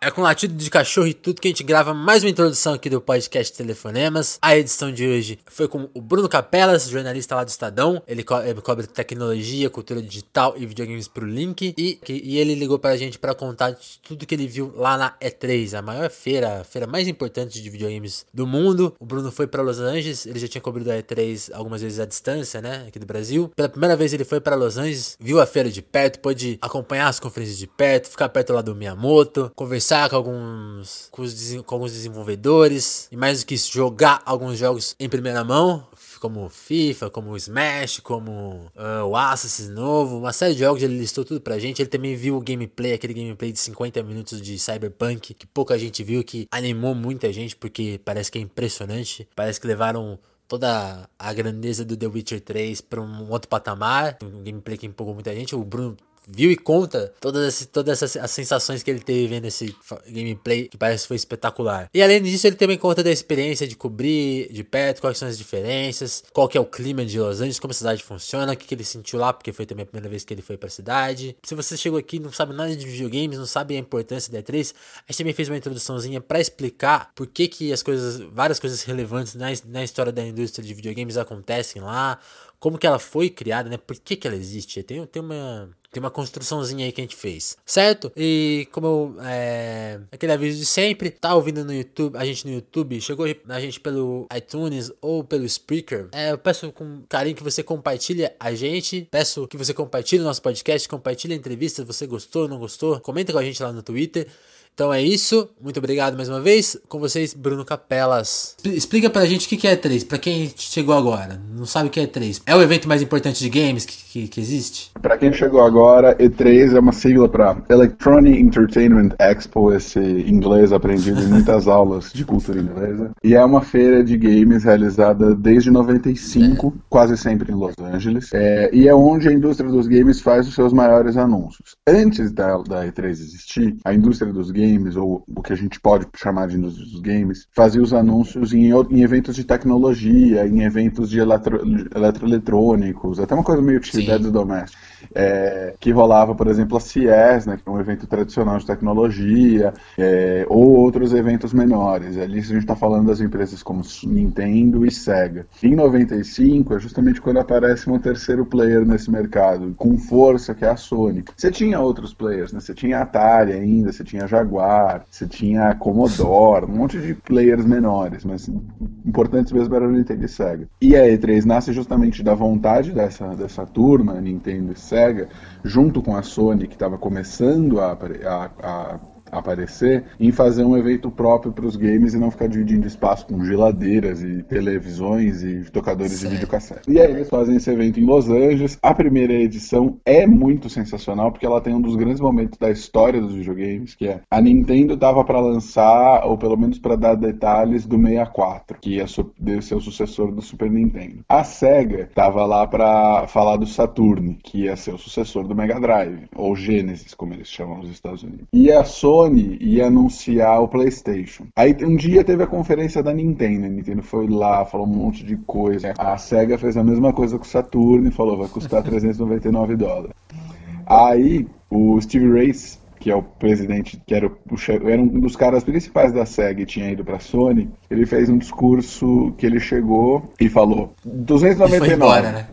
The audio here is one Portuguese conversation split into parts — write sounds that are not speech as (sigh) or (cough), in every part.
É com latido de cachorro e tudo que a gente grava mais uma introdução aqui do podcast Telefonemas. A edição de hoje foi com o Bruno Capelas, jornalista lá do Estadão. Ele, co ele cobre tecnologia, cultura digital e videogames pro Link. E, que, e ele ligou pra gente para contar tudo que ele viu lá na E3, a maior feira, a feira mais importante de videogames do mundo. O Bruno foi para Los Angeles, ele já tinha cobrido a E3 algumas vezes à distância, né, aqui do Brasil. Pela primeira vez ele foi para Los Angeles, viu a feira de perto, pôde acompanhar as conferências de perto, ficar perto lá do Miyamoto, conversar conversar com alguns, com, os, com alguns desenvolvedores e mais do que isso, jogar alguns jogos em primeira mão, como FIFA, como Smash, como uh, o Assassin's novo, uma série de jogos, ele listou tudo pra gente. Ele também viu o gameplay, aquele gameplay de 50 minutos de Cyberpunk, que pouca gente viu, que animou muita gente, porque parece que é impressionante. Parece que levaram toda a grandeza do The Witcher 3 para um outro patamar. Um gameplay que empolgou muita gente. O Bruno viu e conta todas, todas essas as sensações que ele teve vendo esse gameplay, que parece que foi espetacular. E além disso, ele também conta da experiência de cobrir de perto, quais são as diferenças, qual que é o clima de Los Angeles, como a cidade funciona, o que, que ele sentiu lá, porque foi também a primeira vez que ele foi pra cidade. Se você chegou aqui e não sabe nada de videogames, não sabe a importância da E3, a gente também fez uma introduçãozinha para explicar por que que as coisas, várias coisas relevantes na, na história da indústria de videogames acontecem lá, como que ela foi criada, né? Por que que ela existe? Tem, tem uma tem uma construçãozinha aí que a gente fez, certo? E como eu, é, aquele aviso de sempre, tá ouvindo no YouTube, a gente no YouTube, chegou a gente pelo iTunes ou pelo Spreaker, é, eu peço com carinho que você compartilhe a gente, peço que você compartilhe o nosso podcast, compartilhe a entrevista, se você gostou, não gostou, comenta com a gente lá no Twitter. Então é isso. Muito obrigado mais uma vez. Com vocês, Bruno Capelas. Explica pra gente o que é E3, pra quem chegou agora. Não sabe o que é E3. É o evento mais importante de games que, que, que existe? Pra quem chegou agora, E3 é uma sigla pra Electronic Entertainment Expo, esse inglês aprendido em muitas (laughs) aulas de cultura inglesa. E é uma feira de games realizada desde 95, é. quase sempre em Los Angeles. É, e é onde a indústria dos games faz os seus maiores anúncios. Antes da, da E3 existir, a indústria dos games games, ou o que a gente pode chamar de indústria dos games, fazia os anúncios em, em eventos de tecnologia, em eventos de eletro, eletroeletrônicos, até uma coisa meio utilidades domésticas é, que rolava, por exemplo, a CIES, né, que é um evento tradicional de tecnologia, é, ou outros eventos menores. Ali a gente está falando das empresas como Nintendo e Sega. Em 95 é justamente quando aparece um terceiro player nesse mercado, com força, que é a Sony. Você tinha outros players, né? Você tinha Atari ainda, você tinha Jaguar, você tinha Commodore, um monte de players menores, mas importantes mesmo era o Nintendo e Sega. E a E3 nasce justamente da vontade dessa, dessa turma, Nintendo e Sega, junto com a Sony, que estava começando a, a, a aparecer em fazer um evento próprio para os games e não ficar dividindo espaço com geladeiras e televisões e tocadores certo. de videocassete. E aí eles fazem esse evento em Los Angeles. A primeira edição é muito sensacional porque ela tem um dos grandes momentos da história dos videogames, que é a Nintendo dava para lançar ou pelo menos para dar detalhes do 64, que ia ser o sucessor do Super Nintendo. A Sega tava lá para falar do Saturn, que ia ser o sucessor do Mega Drive ou Genesis, como eles chamam nos Estados Unidos. E a Sony Sony ia anunciar o PlayStation. Aí um dia teve a conferência da Nintendo. A Nintendo foi lá, falou um monte de coisa. A Sega fez a mesma coisa com o Saturn e falou: vai custar (laughs) 399 dólares. Aí o Steve Race que é o presidente, que era, o, era um dos caras principais da SEG e tinha ido pra Sony, ele fez um discurso que ele chegou e falou 299. Ele foi embora, né?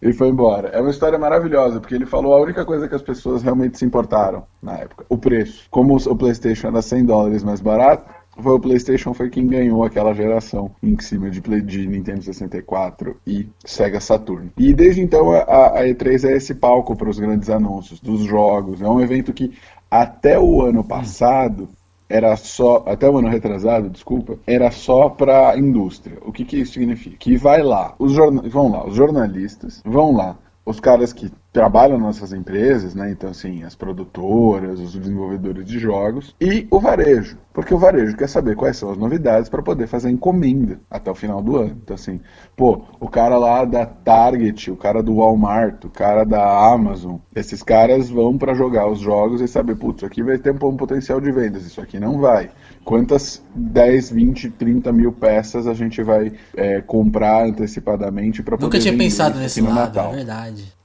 Ele foi embora. É uma história maravilhosa, porque ele falou a única coisa que as pessoas realmente se importaram na época: o preço. Como o PlayStation era 100 dólares mais barato, foi o PlayStation foi quem ganhou aquela geração em cima de, Play, de Nintendo 64 e Sega Saturn. E desde então a, a E3 é esse palco para os grandes anúncios dos jogos. É um evento que até o ano passado era só, até o ano retrasado, desculpa, era só para indústria. O que, que isso significa? Que vai lá, os vão lá, os jornalistas vão lá, os caras que trabalham nessas empresas, né? Então, assim, as produtoras, os desenvolvedores de jogos e o varejo. Porque o varejo quer saber quais são as novidades para poder fazer encomenda até o final do ano. Então, assim, pô, o cara lá da Target, o cara do Walmart, o cara da Amazon, esses caras vão para jogar os jogos e saber, putz, aqui vai ter um potencial de vendas, isso aqui não vai. Quantas 10, 20, 30 mil peças a gente vai é, comprar antecipadamente para poder Nunca tinha pensado nesse lado, Natal. é verdade.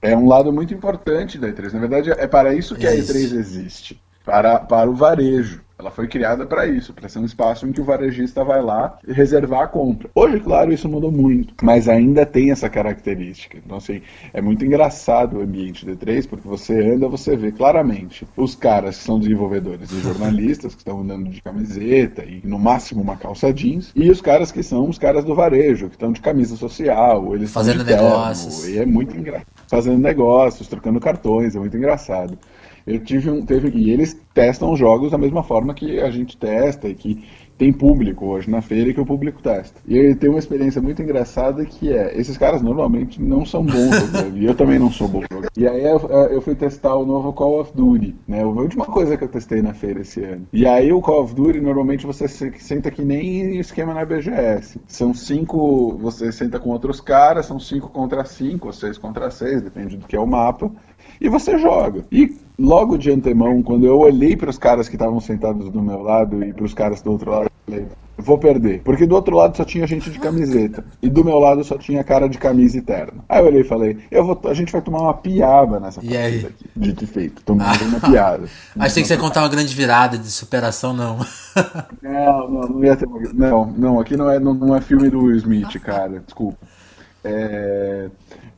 É um lado muito importante da E3. Na verdade, é para isso que a E3 existe. para, para o varejo. Ela foi criada para isso, para ser um espaço em que o varejista vai lá e reservar a compra. Hoje, claro, isso mudou muito, mas ainda tem essa característica. Então, assim, é muito engraçado o ambiente D3, porque você anda, você vê claramente os caras que são desenvolvedores e jornalistas, que estão andando de camiseta e no máximo uma calça jeans, e os caras que são os caras do varejo, que estão de camisa social, eles fazendo negócios. E é muito engraçado. Fazendo negócios, trocando cartões, é muito engraçado. Eu tive um. Teve, e eles testam os jogos da mesma forma que a gente testa e que tem público hoje na feira que o público testa. E ele tem uma experiência muito engraçada que é, esses caras normalmente não são bons jogando, e eu também não sou bom jogando. E aí eu, eu, fui testar o novo Call of Duty, né? A última coisa que eu testei na feira esse ano. E aí o Call of Duty, normalmente você senta que nem esquema na BGS. São cinco, você senta com outros caras, são cinco contra cinco, ou seis contra seis, depende do que é o mapa e você joga. E logo de antemão, quando eu olhei para os caras que estavam sentados do meu lado e para os caras do outro lado, eu falei, vou perder. Porque do outro lado só tinha gente de camiseta. E do meu lado só tinha cara de camisa eterna. Aí eu olhei e falei, eu vou, a gente vai tomar uma piaba nessa e aí? aqui. Dito e feito. Tomando ah, uma piada. (laughs) Achei que você ia contar uma grande virada de superação, não. (laughs) não, não, não ia ter uma... Não, não, aqui não é, não, não é filme do Will Smith, cara. Desculpa. É...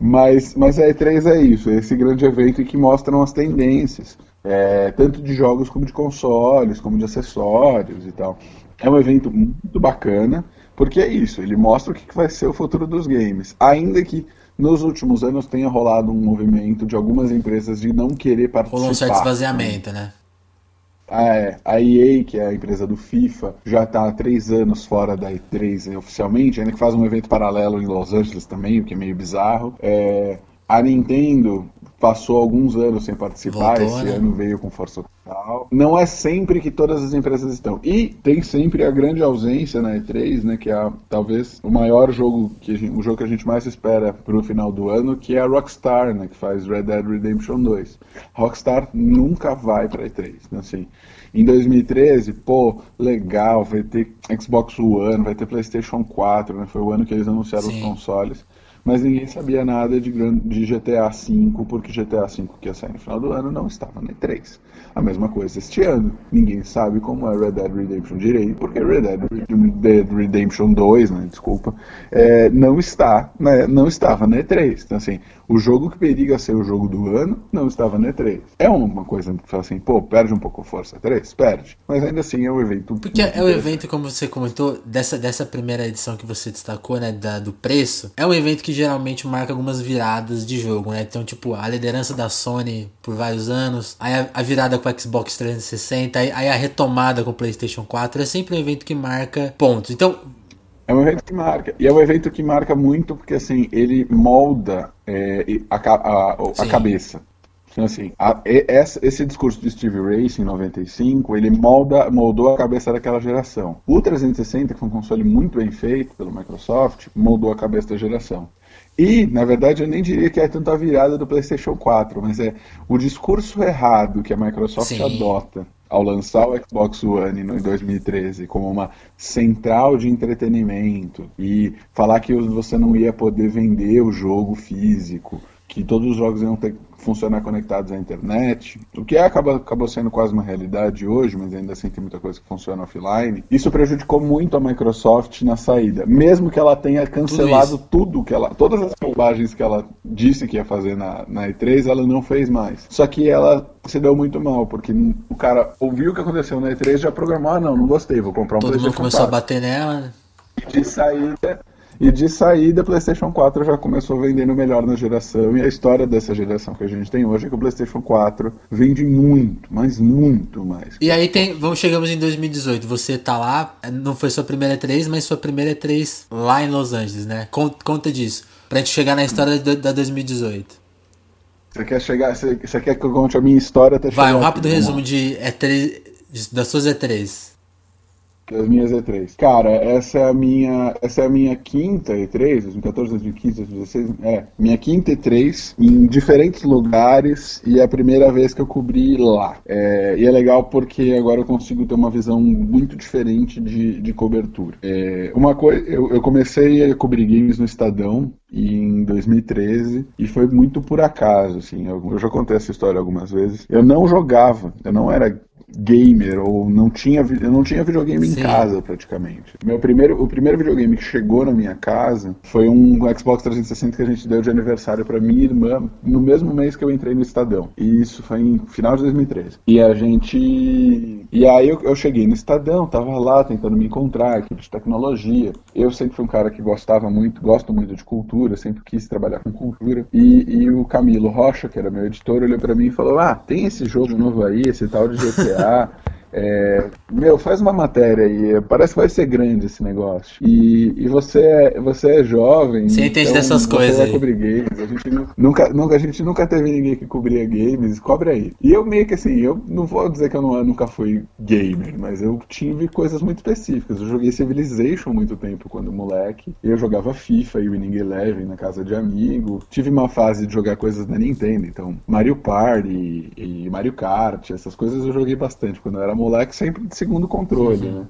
Mas, mas a E3 é isso, é esse grande evento que mostram as tendências, é, tanto de jogos como de consoles, como de acessórios e tal. É um evento muito bacana, porque é isso, ele mostra o que vai ser o futuro dos games. Ainda que nos últimos anos tenha rolado um movimento de algumas empresas de não querer participar. Rolou um certo esvaziamento, né? É, a EA, que é a empresa do FIFA, já está há três anos fora da E3 oficialmente, ainda que faz um evento paralelo em Los Angeles também, o que é meio bizarro. É, a Nintendo passou alguns anos sem participar, Voltou, esse né? ano veio com força total. Não é sempre que todas as empresas estão. E tem sempre a grande ausência na E3, né, que é talvez o maior jogo, que gente, o jogo que a gente mais espera para o final do ano, que é a Rockstar, né, que faz Red Dead Redemption 2. Rockstar nunca vai para E3, né, assim. Em 2013, pô, legal, vai ter Xbox One, vai ter PlayStation 4, né? Foi o ano que eles anunciaram Sim. os consoles mas ninguém sabia nada de, de GTA V, porque GTA V que ia sair no final do ano não estava na E3. A mesma coisa este ano. Ninguém sabe como é Red Dead Redemption direito, porque Red Dead Redemption 2, né, desculpa, é, não está, né, não estava na E3. Então assim, o jogo que periga ser o jogo do ano não estava na E3. É uma coisa que fala assim, pô, perde um pouco a força a E3? Perde. Mas ainda assim é um evento. Porque é o evento, como você comentou, dessa, dessa primeira edição que você destacou, né, da, do preço, é um evento que geralmente marca algumas viradas de jogo, né? Então, tipo, a liderança da Sony por vários anos, aí a, a virada com o Xbox 360, aí, aí a retomada com o PlayStation 4, é sempre um evento que marca pontos. Então, é um evento que marca. E é um evento que marca muito porque, assim, ele molda é, a, a, a, cabeça. Então, assim, a, esse discurso de Steve Race em 95, ele molda, moldou a cabeça daquela geração. O 360, que foi um console muito bem feito pelo Microsoft, moldou a cabeça da geração. E, na verdade, eu nem diria que é tanto a virada do PlayStation 4, mas é o discurso errado que a Microsoft Sim. adota ao lançar o Xbox One em 2013 como uma central de entretenimento e falar que você não ia poder vender o jogo físico, que todos os jogos iam ter funcionar conectados à internet, o que acaba, acabou sendo quase uma realidade hoje, mas ainda assim tem muita coisa que funciona offline. Isso prejudicou muito a Microsoft na saída, mesmo que ela tenha cancelado tudo, tudo que ela, todas as bobagens que ela disse que ia fazer na, na E3, ela não fez mais. Só que ela se deu muito mal, porque o cara ouviu o que aconteceu na E3 já programou, ah não, não gostei, vou comprar um Todo mundo começou 4. a bater nela. Né? De saída, e de saída, PlayStation 4 já começou vendendo melhor na geração. E a história dessa geração que a gente tem hoje é que o PlayStation 4 vende muito, mas muito mais. E aí tem, vamos chegamos em 2018. Você tá lá, não foi sua primeira E3, mas sua primeira E3 lá em Los Angeles, né? Conta disso, pra gente chegar na história da 2018. Você quer chegar, você, você quer que eu conte a minha história até Vai, um rápido resumo de E3 das suas E3 das minhas E3. Cara, essa é a minha, essa é a minha quinta E3, 2014, 2015, 2016, é, minha quinta E3 em diferentes lugares e é a primeira vez que eu cobri lá. É, e é legal porque agora eu consigo ter uma visão muito diferente de, de cobertura. É, uma coisa, eu, eu comecei a cobrir games no Estadão em 2013 e foi muito por acaso, assim. Eu, eu já contei essa história algumas vezes. Eu não jogava, eu não era gamer, ou não tinha, eu não tinha videogame Sim. em casa praticamente. Meu primeiro, o primeiro videogame que chegou na minha casa foi um Xbox 360 que a gente deu de aniversário para minha irmã no mesmo mês que eu entrei no Estadão. E isso foi em final de 2013. E a gente. E aí eu, eu cheguei no Estadão, tava lá tentando me encontrar, equipe de tecnologia. Eu sempre fui um cara que gostava muito, gosto muito de cultura, sempre quis trabalhar com cultura. E, e o Camilo Rocha, que era meu editor, olhou para mim e falou: Ah, tem esse jogo novo aí, esse tal de GTA. Yeah. É, meu, faz uma matéria aí. Parece que vai ser grande esse negócio. E, e você, é, você é jovem. Você entende então dessas coisas aí. Cobrir games. A gente nunca, nunca, a gente nunca teve ninguém que cobria games. Cobre aí. E eu meio que assim, eu não vou dizer que eu, não, eu nunca fui gamer, mas eu tive coisas muito específicas. Eu joguei Civilization muito tempo quando moleque. Eu jogava FIFA e Winning Eleven na casa de amigo. Tive uma fase de jogar coisas da Nintendo. Então, Mario Party e Mario Kart, essas coisas eu joguei bastante quando eu era moleque sempre de segundo controle, uhum. né?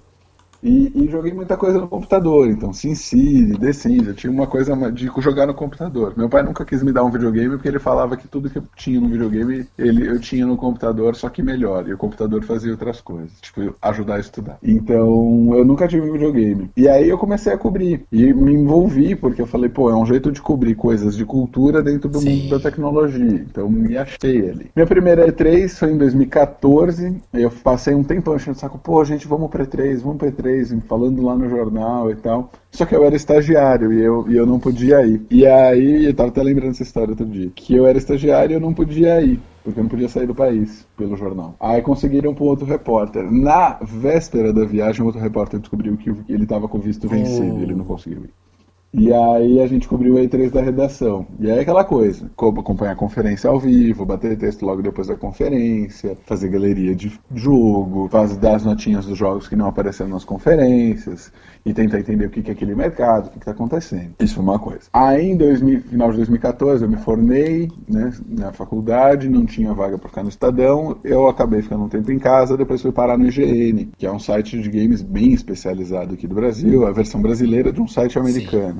E, e, joguei muita coisa no computador, então SimCity, The Sims, eu tinha uma coisa de jogar no computador. Meu pai nunca quis me dar um videogame porque ele falava que tudo que eu tinha no videogame ele, eu tinha no computador, só que melhor. E o computador fazia outras coisas, tipo ajudar a estudar. Então eu nunca tive um videogame. E aí eu comecei a cobrir e me envolvi porque eu falei, pô, é um jeito de cobrir coisas de cultura dentro do Sim. mundo da tecnologia. Então me achei ali. Minha primeira E3 foi em 2014. Eu passei um tempão achando saco, pô, gente, vamos pra E3, vamos pra E3 falando lá no jornal e tal. Só que eu era estagiário e eu, e eu não podia ir. E aí, eu tava até lembrando essa história outro dia, que eu era estagiário e eu não podia ir. Porque eu não podia sair do país pelo jornal. Aí conseguiram para um outro repórter. Na véspera da viagem, um outro repórter descobriu que ele estava com visto vencido e ele não conseguiu ir. E aí a gente cobriu o E3 da redação. E aí aquela coisa, acompanhar a conferência ao vivo, bater texto logo depois da conferência, fazer galeria de jogo, fazer dar as notinhas dos jogos que não apareceram nas conferências, e tentar entender o que é aquele mercado, o que está acontecendo. Isso foi uma coisa. Aí em 2000, final de 2014 eu me formei né, na faculdade, não tinha vaga para ficar no Estadão, eu acabei ficando um tempo em casa, depois fui parar no IGN, que é um site de games bem especializado aqui do Brasil, a versão brasileira de um site americano. Sim.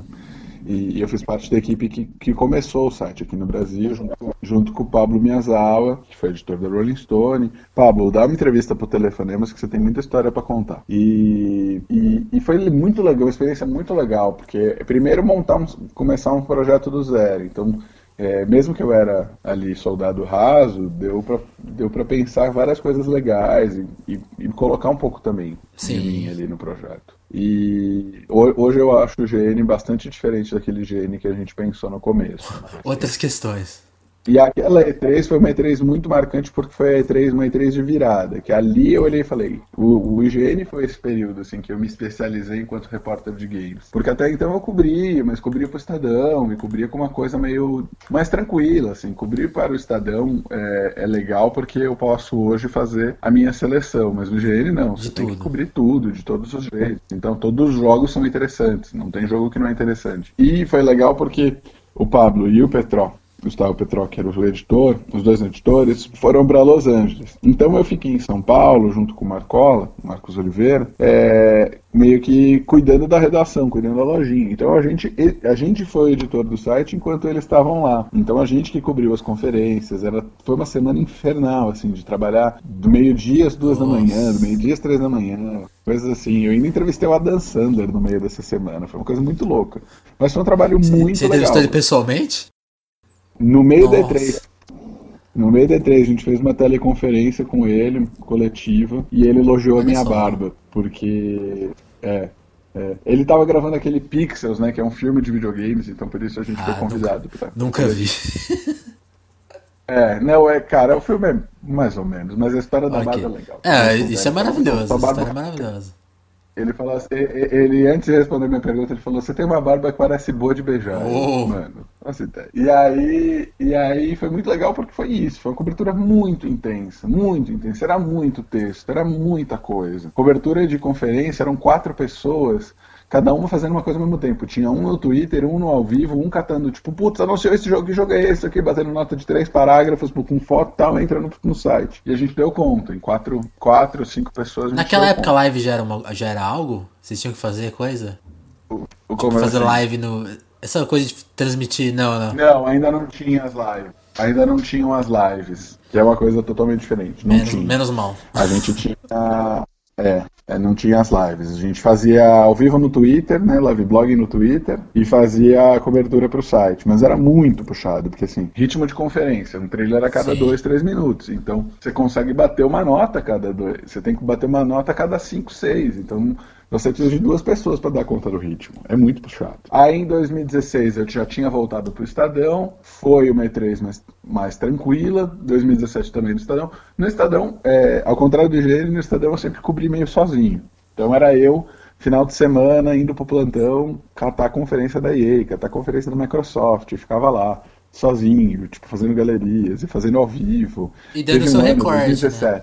E, e, eu fiz parte da equipe que, que começou o site aqui no Brasil, junto, junto com o Pablo Miyazawa, que foi editor da Rolling Stone. Pablo, dá uma entrevista pro Telefonemas que você tem muita história para contar. E, e, e, foi muito legal, uma experiência muito legal, porque primeiro montar um, começar um projeto do zero. Então, é, mesmo que eu era ali soldado raso, deu para deu pra pensar várias coisas legais e, e, e colocar um pouco também Sim. de mim ali no projeto. E hoje eu acho o GN bastante diferente daquele GN que a gente pensou no começo. Outras questões. E aquela E3 foi uma E3 muito marcante porque foi a E3, uma E3 de virada. Que ali eu olhei e falei, o, o IGN foi esse período assim que eu me especializei enquanto repórter de games. Porque até então eu cobria, mas cobria para o Estadão, me cobria com uma coisa meio mais tranquila, assim. Cobrir para o Estadão é, é legal porque eu posso hoje fazer a minha seleção, mas no IGN não. Você de tem tudo. que cobrir tudo, de todos os jeitos. Então todos os jogos são interessantes, não tem jogo que não é interessante. E foi legal porque o Pablo e o Petró Gustavo Petró, que era o editor, os dois editores, foram para Los Angeles. Então eu fiquei em São Paulo, junto com o Marcola, Marcos Oliveira, é, meio que cuidando da redação, cuidando da lojinha. Então a gente, a gente foi editor do site enquanto eles estavam lá. Então a gente que cobriu as conferências, era, foi uma semana infernal, assim, de trabalhar do meio-dia às duas Nossa. da manhã, do meio-dia às três da manhã, coisas assim. Eu ainda entrevistei o Adam Sandler no meio dessa semana, foi uma coisa muito louca. Mas foi um trabalho muito legal. Você entrevistou ele pessoalmente? No meio Nossa. da E3. No meio da E3, a gente fez uma teleconferência com ele, coletiva, e ele elogiou a minha barba, porque. É, é, ele tava gravando aquele Pixels, né? Que é um filme de videogames, então por isso a gente ah, foi convidado. Nunca, pra, nunca vi. É, não, é, cara, o filme é mais ou menos, mas a história da okay. barba é legal. É, isso é maravilhoso, a história é maravilhosa. Ele falou assim, ele antes de responder minha pergunta, ele falou: "Você tem uma barba que parece boa de beijar". Oh. Mano, ideia. E aí, e aí foi muito legal porque foi isso, foi uma cobertura muito intensa, muito intensa, era muito texto, era muita coisa. Cobertura de conferência, eram quatro pessoas cada uma fazendo uma coisa ao mesmo tempo. Tinha um no Twitter, um no ao vivo, um catando, tipo, putz, anunciou esse jogo, que jogo é esse aqui, batendo nota de três parágrafos, com foto e tal, entra no, no, site. E a gente deu conta, em quatro, quatro cinco pessoas. Naquela época a live já era, uma, já era algo? Vocês tinham que fazer coisa? O, o tipo, fazer assim? live no. Essa coisa de transmitir, não, não. Não, ainda não tinha as lives. ainda não tinham as lives, que é uma coisa totalmente diferente. Não Menos, tinha. menos mal. A gente tinha. É, é, não tinha as lives. A gente fazia ao vivo no Twitter, né? Live blog no Twitter e fazia a cobertura pro site. Mas era muito puxado, porque assim, ritmo de conferência, um trailer a cada Sim. dois, três minutos. Então, você consegue bater uma nota a cada dois. Você tem que bater uma nota a cada cinco, seis. Então, você precisa de duas pessoas para dar conta do ritmo. É muito puxado. Aí em 2016 eu já tinha voltado pro Estadão. Foi uma E3 mais, mais tranquila. 2017 também no Estadão. No Estadão, é, ao contrário do IGN, no Estadão eu sempre cobri meio sozinho. Então era eu, final de semana, indo pro plantão, catar a conferência da EA, catar a conferência da Microsoft. E ficava lá. Sozinho, tipo, fazendo galerias e fazendo ao vivo. E dando Teve seu um ano, recorte, né?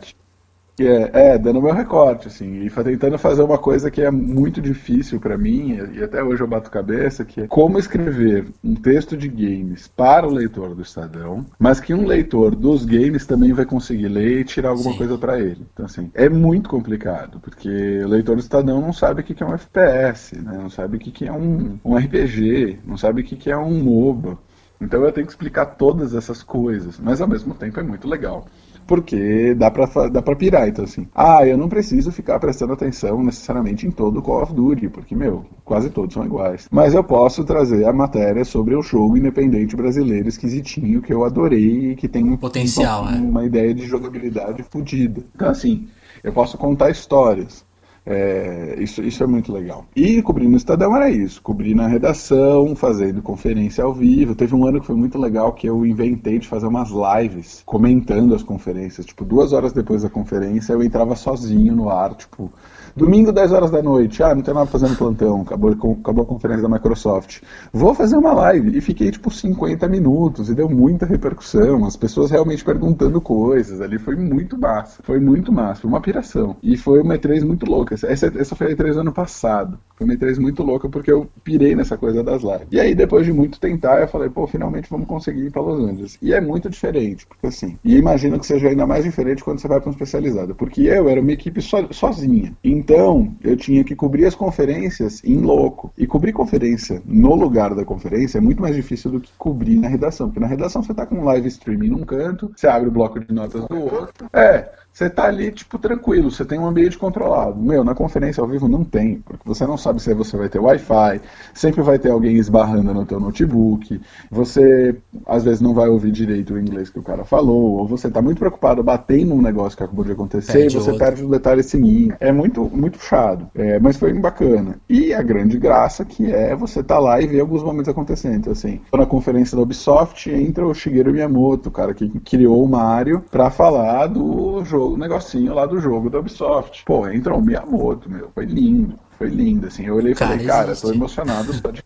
2017. Que é, é, dando meu recorte, assim, e tentando fazer uma coisa que é muito difícil pra mim, e até hoje eu bato cabeça, que é como escrever um texto de games para o leitor do Estadão, mas que um leitor dos games também vai conseguir ler e tirar alguma Sim. coisa pra ele. Então, assim, é muito complicado, porque o leitor do Estadão não sabe o que é um FPS, né? Não sabe o que é um, um RPG, não sabe o que que é um MOBA. Então eu tenho que explicar todas essas coisas, mas ao mesmo tempo é muito legal. Porque dá pra, dá pra pirar, então assim. Ah, eu não preciso ficar prestando atenção necessariamente em todo o Call of Duty, porque, meu, quase todos são iguais. Mas eu posso trazer a matéria sobre o jogo independente brasileiro esquisitinho que eu adorei e que tem um Potencial, uma, é. uma ideia de jogabilidade fodida. Então, assim, eu posso contar histórias. É, isso, isso é muito legal. E cobrir no Estadão era isso, cobrir na redação, fazendo conferência ao vivo. Teve um ano que foi muito legal que eu inventei de fazer umas lives comentando as conferências. Tipo, duas horas depois da conferência eu entrava sozinho no ar, tipo, domingo 10 horas da noite, ah, não tem nada no plantão, acabou, acabou a conferência da Microsoft. Vou fazer uma live. E fiquei tipo 50 minutos e deu muita repercussão. As pessoas realmente perguntando coisas ali. Foi muito massa. Foi muito massa. Foi uma piração. E foi uma E3 muito louca. Essa, essa foi a E3 do ano passado. Foi uma E3 muito louca porque eu pirei nessa coisa das lives. E aí, depois de muito tentar, eu falei, pô, finalmente vamos conseguir ir pra Los Angeles. E é muito diferente, porque assim. E imagino que seja ainda mais diferente quando você vai pra um especializado. Porque eu era uma equipe so, sozinha. Então, eu tinha que cobrir as conferências em louco. E cobrir conferência no lugar da conferência é muito mais difícil do que cobrir na redação. Porque na redação você tá com um live streaming num canto, você abre o bloco de notas do outro. É, você tá ali, tipo, tranquilo, você tem um ambiente controlado. Meu, na conferência ao vivo não tem, porque você não sabe se você vai ter Wi-Fi, sempre vai ter alguém esbarrando no teu notebook, você às vezes não vai ouvir direito o inglês que o cara falou, ou você tá muito preocupado batendo num negócio que acabou de acontecer Perde e você outro. perde o detalhe seguinte. É muito, muito puxado, é, mas foi bacana. E a grande graça que é você tá lá e ver alguns momentos acontecendo. Então, assim, na conferência da Ubisoft entra o Shigeru Miyamoto, o cara que criou o Mario, pra falar do jogo, negocinho lá do jogo da Ubisoft. Pô, entra o Miyamoto, meu, foi lindo. Foi lindo, assim. Eu olhei e falei, cara, existe. tô emocionado só de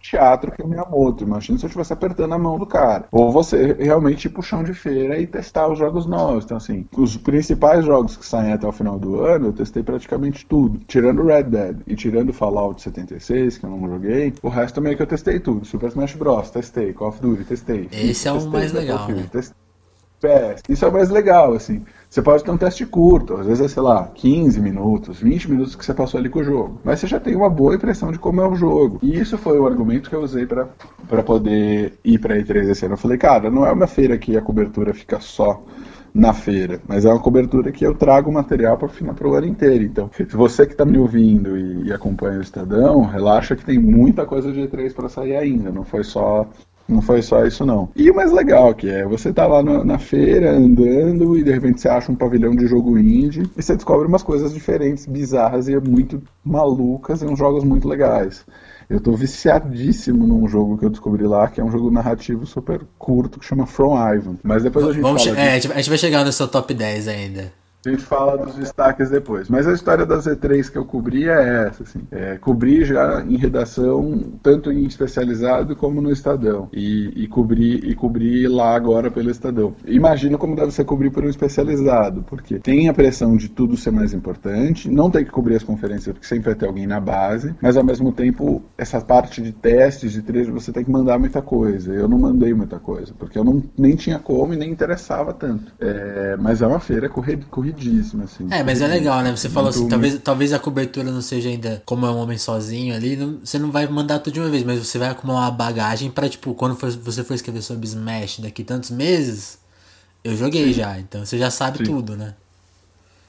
teatro que é o Miyamoto. Imagina se eu estivesse apertando a mão do cara. Ou você realmente ir pro chão de feira e testar os jogos novos. Então, assim, os principais jogos que saem até o final do ano, eu testei praticamente tudo. Tirando Red Dead e tirando Fallout 76, que eu não joguei, o resto meio que eu testei tudo. Super Smash Bros, testei. Call of Duty, testei. Esse é o Testei, mais legal, Battlefield, né? testei. É, isso é o mais legal, assim. Você pode ter um teste curto, às vezes é, sei lá, 15 minutos, 20 minutos que você passou ali com o jogo. Mas você já tem uma boa impressão de como é o jogo. E isso foi o argumento que eu usei pra poder ir pra E3 esse ano. Eu falei, cara, não é uma feira que a cobertura fica só na feira, mas é uma cobertura que eu trago material para o ano inteiro. Então, você que está me ouvindo e, e acompanha o Estadão, relaxa que tem muita coisa de E3 para sair ainda. Não foi só não foi só isso não. E o mais legal que é, você tá lá na, na feira andando e de repente você acha um pavilhão de jogo indie e você descobre umas coisas diferentes, bizarras e muito malucas e uns jogos muito legais. Eu tô viciadíssimo num jogo que eu descobri lá, que é um jogo narrativo super curto que chama From Ivan. Mas depois a gente Vamos fala é, a gente vai chegar no seu top 10 ainda. A gente fala dos destaques depois. Mas a história das E3 que eu cobri é essa, assim. É, cobri já em redação, tanto em especializado como no Estadão. E, e, cobri, e cobri lá agora pelo Estadão. Imagino como deve ser cobrir por um especializado, porque tem a pressão de tudo ser mais importante, não tem que cobrir as conferências, porque sempre vai ter alguém na base, mas ao mesmo tempo, essa parte de testes, de trecho, você tem que mandar muita coisa. Eu não mandei muita coisa, porque eu não, nem tinha como e nem interessava tanto. É, mas é uma feira corridíssima corridíssima, assim. É, mas é legal, né? Você falou assim, talvez, talvez a cobertura não seja ainda como é um homem sozinho ali, não, você não vai mandar tudo de uma vez, mas você vai acumular uma bagagem pra, tipo, quando for, você for escrever sobre Smash daqui tantos meses, eu joguei Sim. já, então você já sabe Sim. tudo, né?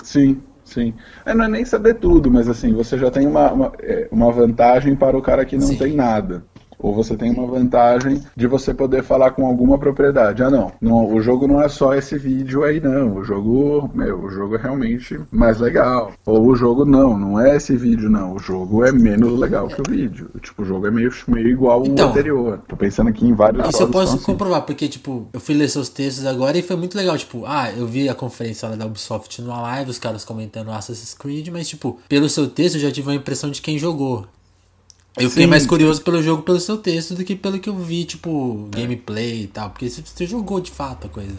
Sim, sim. É, não é nem saber tudo, mas assim, você já tem uma, uma, é, uma vantagem para o cara que não Sim. tem nada. Ou você tem uma vantagem de você poder falar com alguma propriedade. Ah, não, não o jogo não é só esse vídeo aí, não. O jogo, meu, o jogo é realmente mais legal. Ou o jogo não, não é esse vídeo, não. O jogo é menos legal que o vídeo. Tipo, o jogo é meio, meio igual então, ao anterior. Tô pensando aqui em vários Isso eu posso assim. comprovar, porque, tipo, eu fui ler seus textos agora e foi muito legal. Tipo, ah, eu vi a conferência lá da Ubisoft numa live, os caras comentando Assassin's Creed, mas, tipo, pelo seu texto eu já tive a impressão de quem jogou. Eu fiquei Sim. mais curioso pelo jogo pelo seu texto do que pelo que eu vi, tipo, gameplay e tal. Porque você jogou de fato a coisa.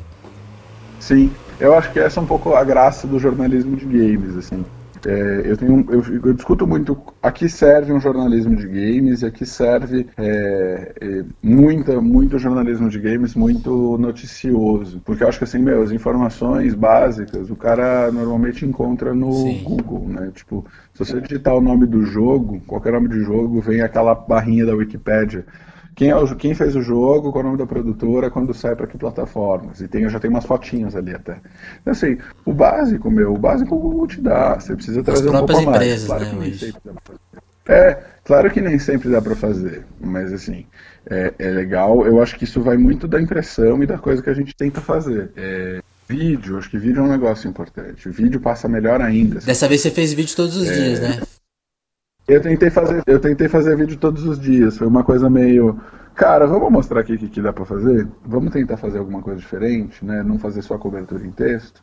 Sim, eu acho que essa é um pouco a graça do jornalismo de games, assim. É, eu, tenho, eu, eu, discuto muito aqui serve um jornalismo de games e aqui serve é, é, muita, muito jornalismo de games muito noticioso. Porque eu acho que assim, meu, as informações básicas o cara normalmente encontra no Sim. Google, né? Tipo, se você digitar o nome do jogo, qualquer nome de jogo, vem aquela barrinha da Wikipédia quem, é o, quem fez o jogo, qual é o nome da produtora, quando sai para que plataformas. E tem, já tem umas fotinhas ali até. Então, assim, o básico, meu, o básico o Google te dá. Você precisa trazer um pouco empresas, mais. Claro né, que É, claro que nem sempre dá para fazer, mas assim, é, é, legal. Eu acho que isso vai muito da impressão e da coisa que a gente tenta fazer. É, vídeo, acho que vídeo é um negócio importante. O vídeo passa melhor ainda. Assim. Dessa vez você fez vídeo todos os é, dias, né? Eu tentei fazer, eu tentei fazer vídeo todos os dias. Foi uma coisa meio, cara, vamos mostrar aqui o que, que dá para fazer. Vamos tentar fazer alguma coisa diferente, né? Não fazer só cobertura em texto.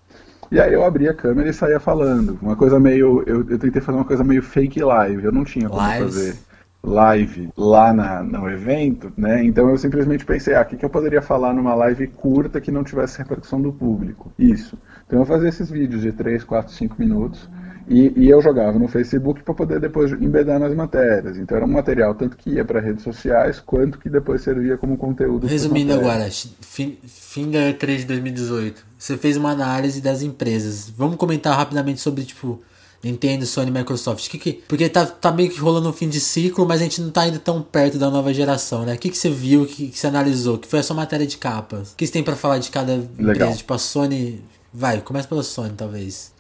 E aí eu abria a câmera e saía falando. Uma coisa meio, eu, eu tentei fazer uma coisa meio fake live. Eu não tinha como Lives. fazer live lá na, no evento, né? Então eu simplesmente pensei, ah, o que, que eu poderia falar numa live curta que não tivesse repercussão do público? Isso. Então eu fazia esses vídeos de 3, 4, 5 minutos e, e, eu jogava no Facebook para poder depois embedar nas matérias. Então era um material tanto que ia para redes sociais, quanto que depois servia como conteúdo. Resumindo agora, fim, fim da E3 de 2018, você fez uma análise das empresas. Vamos comentar rapidamente sobre, tipo, Nintendo, Sony, Microsoft. Que que, porque tá, tá meio que rolando um fim de ciclo, mas a gente não tá indo tão perto da nova geração, né? O que, que você viu, o que, que você analisou? que foi a sua matéria de capas? O que você tem para falar de cada Legal. empresa? Tipo, a Sony... Vai, começa pela Sony, talvez.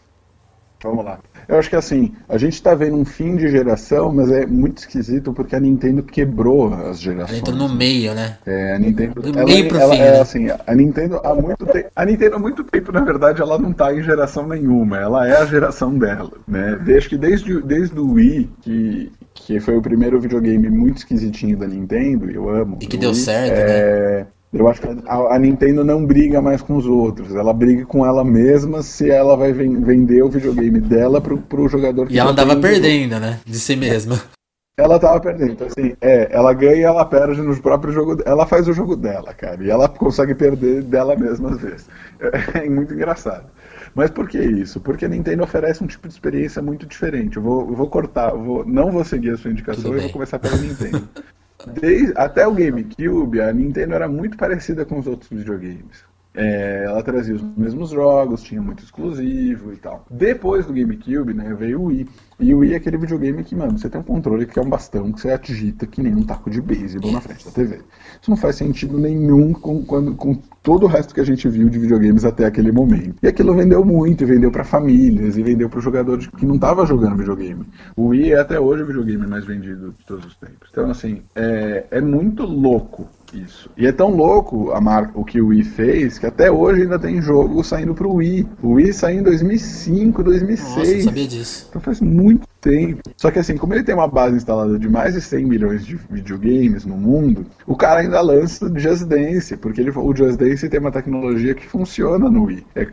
Vamos lá. Eu acho que assim, a gente está vendo um fim de geração, mas é muito esquisito porque a Nintendo quebrou as gerações. Ela entrou no meio, né? É, a Nintendo. Do ela, meio pro ela, fim. É, né? assim, a Nintendo há muito tempo. A Nintendo há muito tempo, na verdade, ela não está em geração nenhuma. Ela é a geração dela. Né? Desde que desde, desde o Wii, que, que foi o primeiro videogame muito esquisitinho da Nintendo, eu amo. E que deu Wii, certo, é... né? Eu acho que a, a, Nintendo não briga mais com os outros. Ela briga com ela mesma se ela vai vender o videogame dela pro, pro jogador que E ela andava perdendo, né? De si mesma. Ela tava perdendo. Então, assim, é, ela ganha e ela perde no próprio jogo. Ela faz o jogo dela, cara. E ela consegue perder dela mesma às vezes. É, (laughs) é muito engraçado. Mas por que isso? Porque a Nintendo oferece um tipo de experiência muito diferente. Eu vou, eu vou cortar, eu vou, não vou seguir a sua indicação e vou começar pela Nintendo. (laughs) Desde, até o GameCube, a Nintendo era muito parecida com os outros videogames. É, ela trazia os mesmos jogos, tinha muito exclusivo e tal. Depois do GameCube, né, veio o Wii. E o Wii é aquele videogame que, mano, você tem um controle que é um bastão que você agita que nem um taco de beisebol na frente da TV. Isso não faz sentido nenhum com, quando, com todo o resto que a gente viu de videogames até aquele momento. E aquilo vendeu muito, e vendeu para famílias, e vendeu para o jogador que não estava jogando videogame. O Wii é até hoje o videogame mais vendido de todos os tempos. Então, assim, é, é muito louco isso. E é tão louco a marca, o que o Wii fez, que até hoje ainda tem jogo saindo pro Wii. O Wii saiu em 2005, 2006. Nossa, eu sabia disso. Então faz muito tempo. Só que assim, como ele tem uma base instalada de mais de 100 milhões de videogames no mundo, o cara ainda lança o Just Dance, porque ele, o Just Dance tem uma tecnologia que funciona no Wii. É,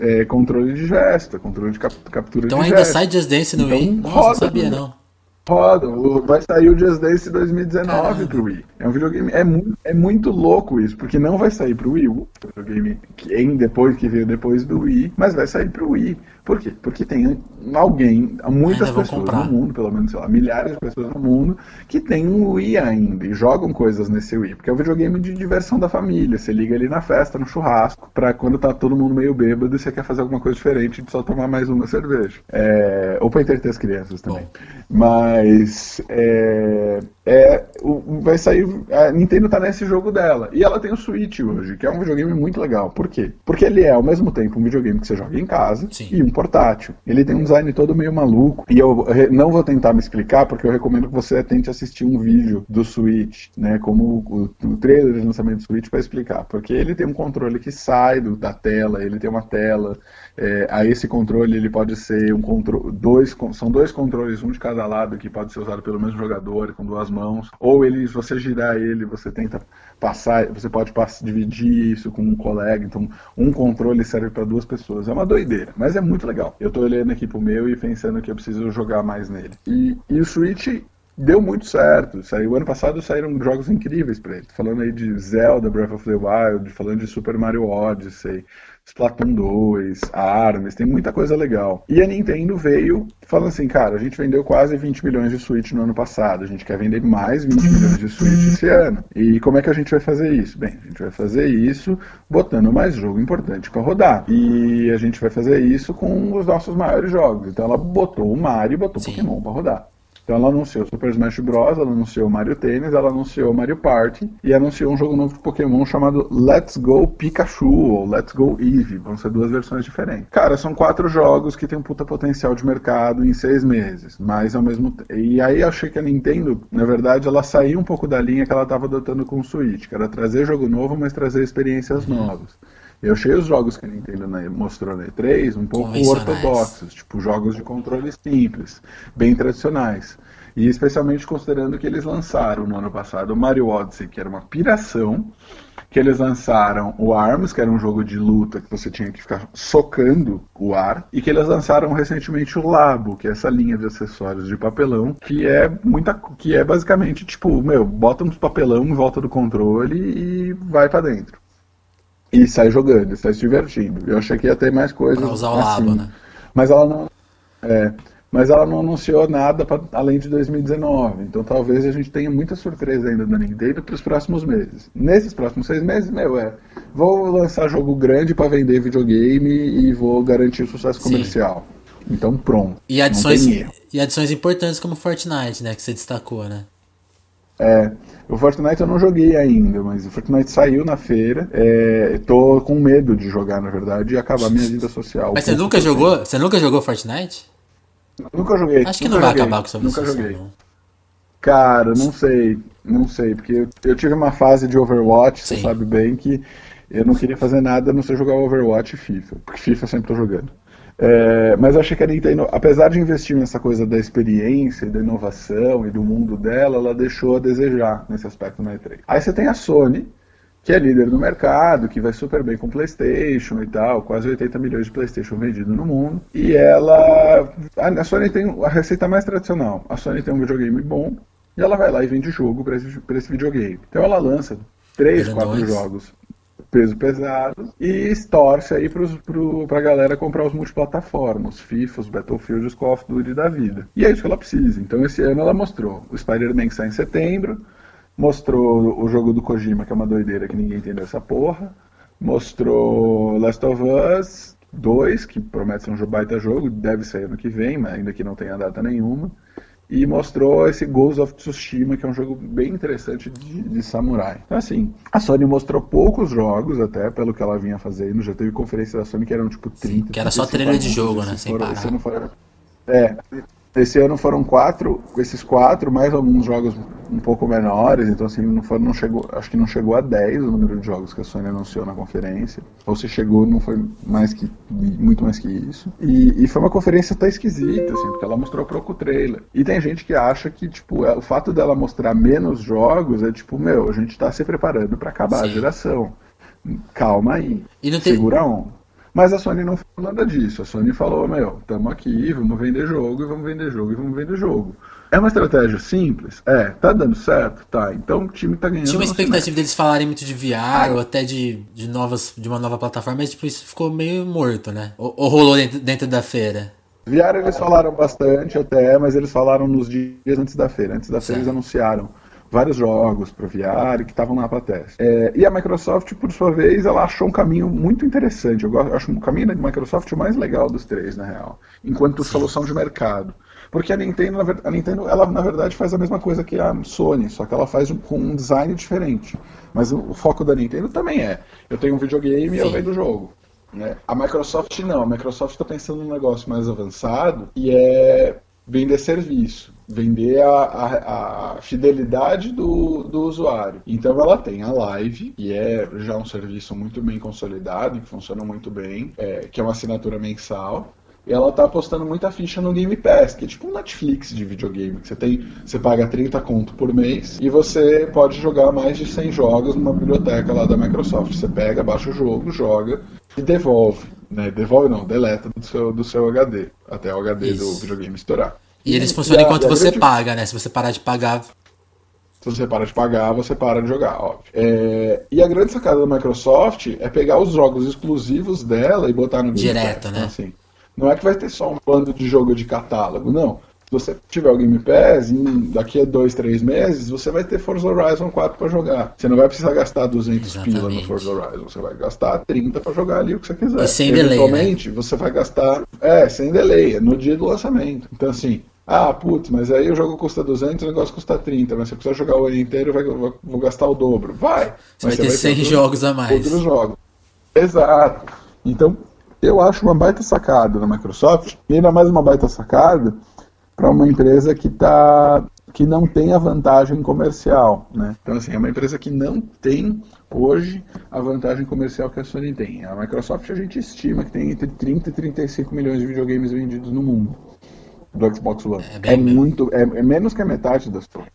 é controle de gesto, é controle de cap, captura então de gesto. Então ainda sai Just Dance no então, Wii? Nossa, roda, não sabia não. Roda, vai sair o Just Dance 2019 pro Wii. É um videogame. É, mu é muito louco isso, porque não vai sair pro Wii U, videogame que em depois que veio depois do Wii, mas vai sair pro Wii. Por quê? Porque tem alguém, muitas pessoas comprar. no mundo, pelo menos, sei lá, milhares de pessoas no mundo, que tem um Wii ainda e jogam coisas nesse Wii, porque é um videogame de diversão da família. Você liga ali na festa, no churrasco, pra quando tá todo mundo meio bêbado e você quer fazer alguma coisa diferente de só tomar mais uma cerveja. É... Ou pra entreter as crianças também. Bom. Mas é, é, o, vai sair. A Nintendo tá nesse jogo dela. E ela tem o Switch hoje, que é um videogame muito legal. Por quê? Porque ele é ao mesmo tempo um videogame que você joga em casa Sim. e portátil. Ele tem um design todo meio maluco. E eu não vou tentar me explicar, porque eu recomendo que você tente assistir um vídeo do Switch, né? Como o, o trailer de lançamento do Switch para explicar. Porque ele tem um controle que sai do, da tela, ele tem uma tela. É, a esse controle ele pode ser um controle. Dois, são dois controles, um de cada lado, que pode ser usado pelo mesmo jogador, com duas mãos. Ou ele, se você girar ele, você tenta passar, você pode passar, dividir isso com um colega. Então, um controle serve para duas pessoas. É uma doideira, mas é muito legal. Eu estou olhando aqui pro meu e pensando que eu preciso jogar mais nele. E, e o Switch deu muito certo. Saiu ano passado saíram jogos incríveis para ele. Falando aí de Zelda, Breath of the Wild, falando de Super Mario Odyssey, Splatoon 2, Arms, tem muita coisa legal. E a Nintendo veio falando assim, cara, a gente vendeu quase 20 milhões de Switch no ano passado, a gente quer vender mais 20 milhões de Switch esse ano. E como é que a gente vai fazer isso? Bem, a gente vai fazer isso botando mais jogo importante para rodar. E a gente vai fazer isso com os nossos maiores jogos. Então ela botou o Mario e botou Sim. Pokémon para rodar. Então ela anunciou Super Smash Bros, ela anunciou Mario Tennis, ela anunciou Mario Party e anunciou um jogo novo de Pokémon chamado Let's Go Pikachu ou Let's Go Eevee. Vão ser duas versões diferentes. Cara, são quatro jogos que tem um puta potencial de mercado em seis meses, mas ao mesmo tempo. E aí achei que a Nintendo, na verdade, ela saiu um pouco da linha que ela estava adotando com o Switch, que era trazer jogo novo, mas trazer experiências novas. Eu achei os jogos que a Nintendo mostrou na E3 um pouco ortodoxos, tipo jogos de controle simples, bem tradicionais. E especialmente considerando que eles lançaram no ano passado o Mario Odyssey, que era uma piração, que eles lançaram o ARMS, que era um jogo de luta que você tinha que ficar socando o ar, e que eles lançaram recentemente o Labo, que é essa linha de acessórios de papelão, que é muita que é basicamente tipo, meu, bota uns papelão em volta do controle e vai para dentro e sai jogando, sai se divertindo. Eu achei que ia ter mais coisas. Pra usar o assim. Né? Mas ela não. É, mas ela não anunciou nada pra, além de 2019. Então talvez a gente tenha muita surpresa ainda da Nintendo para os próximos meses. Nesses próximos seis meses, meu, é. Vou lançar jogo grande para vender videogame e vou garantir o sucesso comercial. Sim. Então pronto. E adições, e adições importantes como Fortnite, né? Que você destacou, né? É. O Fortnite eu não joguei ainda, mas o Fortnite saiu na feira. É, tô com medo de jogar, na verdade, e acabar minha vida social. Mas você nunca jogou? Você nunca jogou Fortnite? Nunca joguei. Acho que não vai joguei, acabar com sua vida Nunca social, joguei. Não. Cara, não sei. Não sei, porque eu, eu tive uma fase de Overwatch, Sim. você sabe bem, que eu não queria fazer nada a não ser jogar Overwatch e FIFA. Porque FIFA eu sempre tô jogando. É, mas eu achei que a Nintendo, apesar de investir nessa coisa da experiência, da inovação e do mundo dela, ela deixou a desejar nesse aspecto na E3. Aí você tem a Sony, que é líder no mercado, que vai super bem com PlayStation e tal, quase 80 milhões de PlayStation vendidos no mundo. E ela. A Sony tem a receita mais tradicional. A Sony tem um videogame bom e ela vai lá e vende jogo para esse, esse videogame. Então ela lança três, quatro jogos peso pesado e torce aí pros, pro, pra galera comprar os multiplataformas, FIFA, os Battlefield, os Call of Duty da vida. E é isso que ela precisa. Então esse ano ela mostrou o Spider-Man que sai em setembro, mostrou o jogo do Kojima, que é uma doideira que ninguém entendeu essa porra, mostrou Last of Us 2, que promete ser um baita jogo, deve sair ano que vem, mas ainda que não tenha data nenhuma e mostrou esse Ghost of Tsushima, que é um jogo bem interessante de, de, samurai. Então, assim, a Sony mostrou poucos jogos, até pelo que ela vinha fazendo. Já teve conferência da Sony que eram tipo 30. Sim, que era só trailer de jogo, né? Sem parar. É, esse ano foram quatro, esses quatro, mais alguns jogos um pouco menores, então assim, não, foi, não chegou, acho que não chegou a 10 o número de jogos que a Sony anunciou na conferência. Ou se chegou, não foi mais que muito mais que isso. E, e foi uma conferência até esquisita, assim, porque ela mostrou pouco trailer. E tem gente que acha que, tipo, é, o fato dela mostrar menos jogos é tipo, meu, a gente tá se preparando para acabar Sim. a geração. Calma aí. E não Segura on. Mas a Sony não falou nada disso. A Sony falou, meu, estamos aqui, vamos vender jogo, e vamos vender jogo, e vamos vender jogo. É uma estratégia simples? É. Tá dando certo? Tá. Então o time tá ganhando. Tinha uma expectativa deles falarem muito de VR ah. ou até de, de, novas, de uma nova plataforma, mas tipo, isso ficou meio morto, né? Ou, ou rolou dentro, dentro da feira? VR eles falaram bastante até, mas eles falaram nos dias antes da feira. Antes da feira eles anunciaram vários jogos para VR que estavam lá para teste. É, e a Microsoft, por sua vez, ela achou um caminho muito interessante. Eu acho o caminho da Microsoft o mais legal dos três, na real, enquanto Sim. solução de mercado. Porque a Nintendo, a Nintendo, ela na verdade faz a mesma coisa que a Sony, só que ela faz com um design diferente. Mas o, o foco da Nintendo também é: eu tenho um videogame e eu vendo o jogo. Né? A Microsoft não, a Microsoft está pensando num negócio mais avançado e é vender serviço, vender a, a, a, fidelidade do, do usuário. Então ela tem a Live, que é já um serviço muito bem consolidado, que funciona muito bem, é, que é uma assinatura mensal. E ela tá apostando muita ficha no Game Pass, que é tipo um Netflix de videogame. Que você tem, você paga 30 conto por mês e você pode jogar mais de 100 jogos numa biblioteca lá da Microsoft. Você pega, baixa o jogo, joga e devolve. Né? Devolve não, deleta do seu, do seu HD, até o HD Isso. do videogame estourar. E eles funcionam enquanto você grande... paga, né? Se você parar de pagar. Se você para de pagar, você para de jogar, óbvio. É... E a grande sacada da Microsoft é pegar os jogos exclusivos dela e botar no Direto, Game Pass. né? Então, assim, não é que vai ter só um plano de jogo de catálogo, não você tiver o Game Pass, em, daqui a dois, três meses, você vai ter Forza Horizon 4 para jogar. Você não vai precisar gastar 200 Exatamente. pila no Forza Horizon, você vai gastar 30 para jogar ali o que você quiser. E sem Eventualmente, delay, né? você vai gastar, é, sem delay, é no dia do lançamento. Então, assim, ah, putz, mas aí o jogo custa 200 o negócio custa 30, mas se eu quiser jogar o ano inteiro, vai, vou, vou gastar o dobro. Vai! Você vai ter vai 100 jogos a mais. Outros jogos. Exato. Então, eu acho uma baita sacada da Microsoft, e ainda mais uma baita sacada para uma empresa que tá que não tem a vantagem comercial, né? Então assim, é uma empresa que não tem hoje a vantagem comercial que a Sony tem. A Microsoft a gente estima que tem entre 30 e 35 milhões de videogames vendidos no mundo do Xbox One. É, é muito, é, é, menos que a metade da Sony.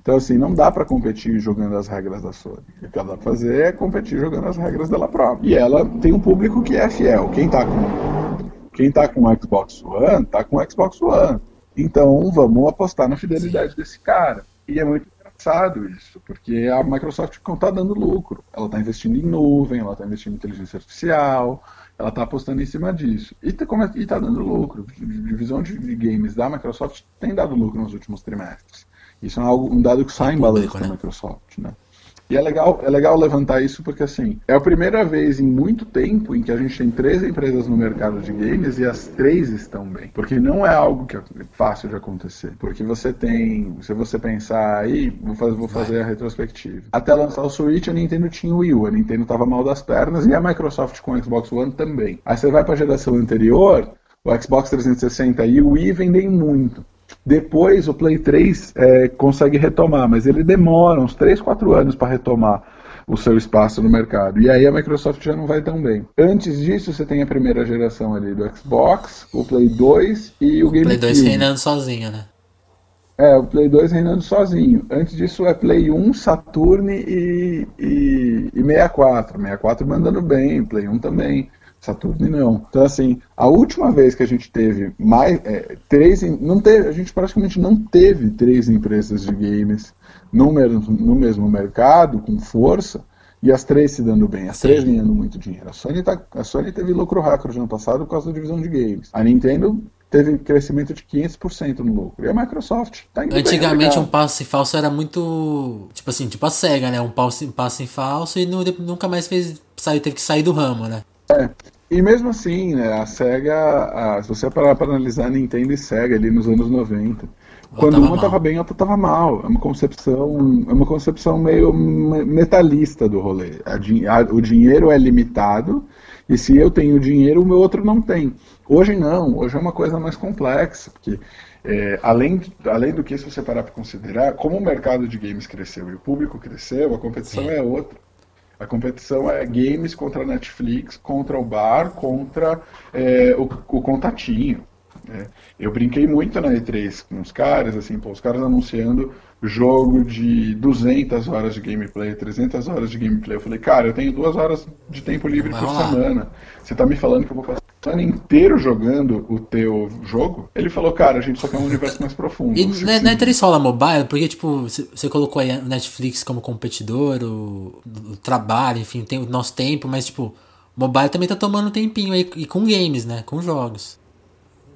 Então assim, não dá para competir jogando as regras da Sony. O que ela dá pra fazer é competir jogando as regras dela própria. E ela tem um público que é fiel. Quem tá com quem tá com o Xbox One, tá com o Xbox One. Então vamos apostar na fidelidade Sim. desse cara. E é muito engraçado isso, porque a Microsoft não está dando lucro. Ela está investindo em nuvem, ela está investindo em inteligência artificial, ela está apostando em cima disso. E está tá dando lucro. Divisão de, de, games da Microsoft tem dado lucro nos últimos trimestres. Isso é algo, um dado que sai em balanço né? da Microsoft. Né? E é legal, é legal levantar isso porque assim, é a primeira vez em muito tempo em que a gente tem três empresas no mercado de games e as três estão bem. Porque não é algo que é fácil de acontecer. Porque você tem, se você pensar aí, vou fazer, vou fazer a retrospectiva. Até lançar o Switch, a Nintendo tinha o Wii U, a Nintendo tava mal das pernas e a Microsoft com o Xbox One também. Aí você vai para a geração anterior, o Xbox 360 e o Wii vendem muito. Depois o Play 3 é, consegue retomar, mas ele demora uns 3, 4 anos para retomar o seu espaço no mercado. E aí a Microsoft já não vai tão bem. Antes disso, você tem a primeira geração ali do Xbox, o Play 2 e o GameCube. Play 2 reinando sozinho, né? É, o Play 2 reinando sozinho. Antes disso é Play 1, Saturn e, e, e 64. 64 mandando bem, Play 1 também. Saturno não. Então, assim, a última vez que a gente teve mais. É, três. Não teve, a gente praticamente não teve três empresas de games no mesmo, no mesmo mercado, com força, e as três se dando bem, as Sim. três ganhando muito dinheiro. A Sony, tá, a Sony teve lucro recorde no ano passado por causa da divisão de games. A Nintendo teve crescimento de 500% no lucro. E a Microsoft tá indo Antigamente um passo em falso era muito. Tipo assim, tipo a SEGA, né? Um passo, um passo em falso e não, nunca mais fez. Saiu, teve que sair do ramo, né? É. E mesmo assim, né, a SEGA, a, se você parar para analisar Nintendo e SEGA ali nos anos 90, quando uma estava bem, a outra estava mal. É uma concepção, é uma concepção meio metalista do rolê. A, a, o dinheiro é limitado e se eu tenho dinheiro, o meu outro não tem. Hoje não, hoje é uma coisa mais complexa, porque é, além, além do que, se você parar para considerar, como o mercado de games cresceu e o público cresceu, a competição Sim. é outra. A competição é games contra Netflix, contra o bar, contra é, o, o, contatinho. Né? Eu brinquei muito na E3 com os caras, assim, pô, os caras anunciando jogo de 200 horas de gameplay, 300 horas de gameplay. Eu falei, cara, eu tenho duas horas de tempo livre por semana. Você tá me falando que eu vou passar o ano inteiro jogando o teu jogo? Ele falou, cara, a gente só quer um universo mais profundo. E não é, não é mobile, porque, tipo, você colocou aí a Netflix como competidor, o, o trabalho, enfim, tem o nosso tempo, mas, tipo, mobile também tá tomando tempinho aí, e com games, né? Com jogos.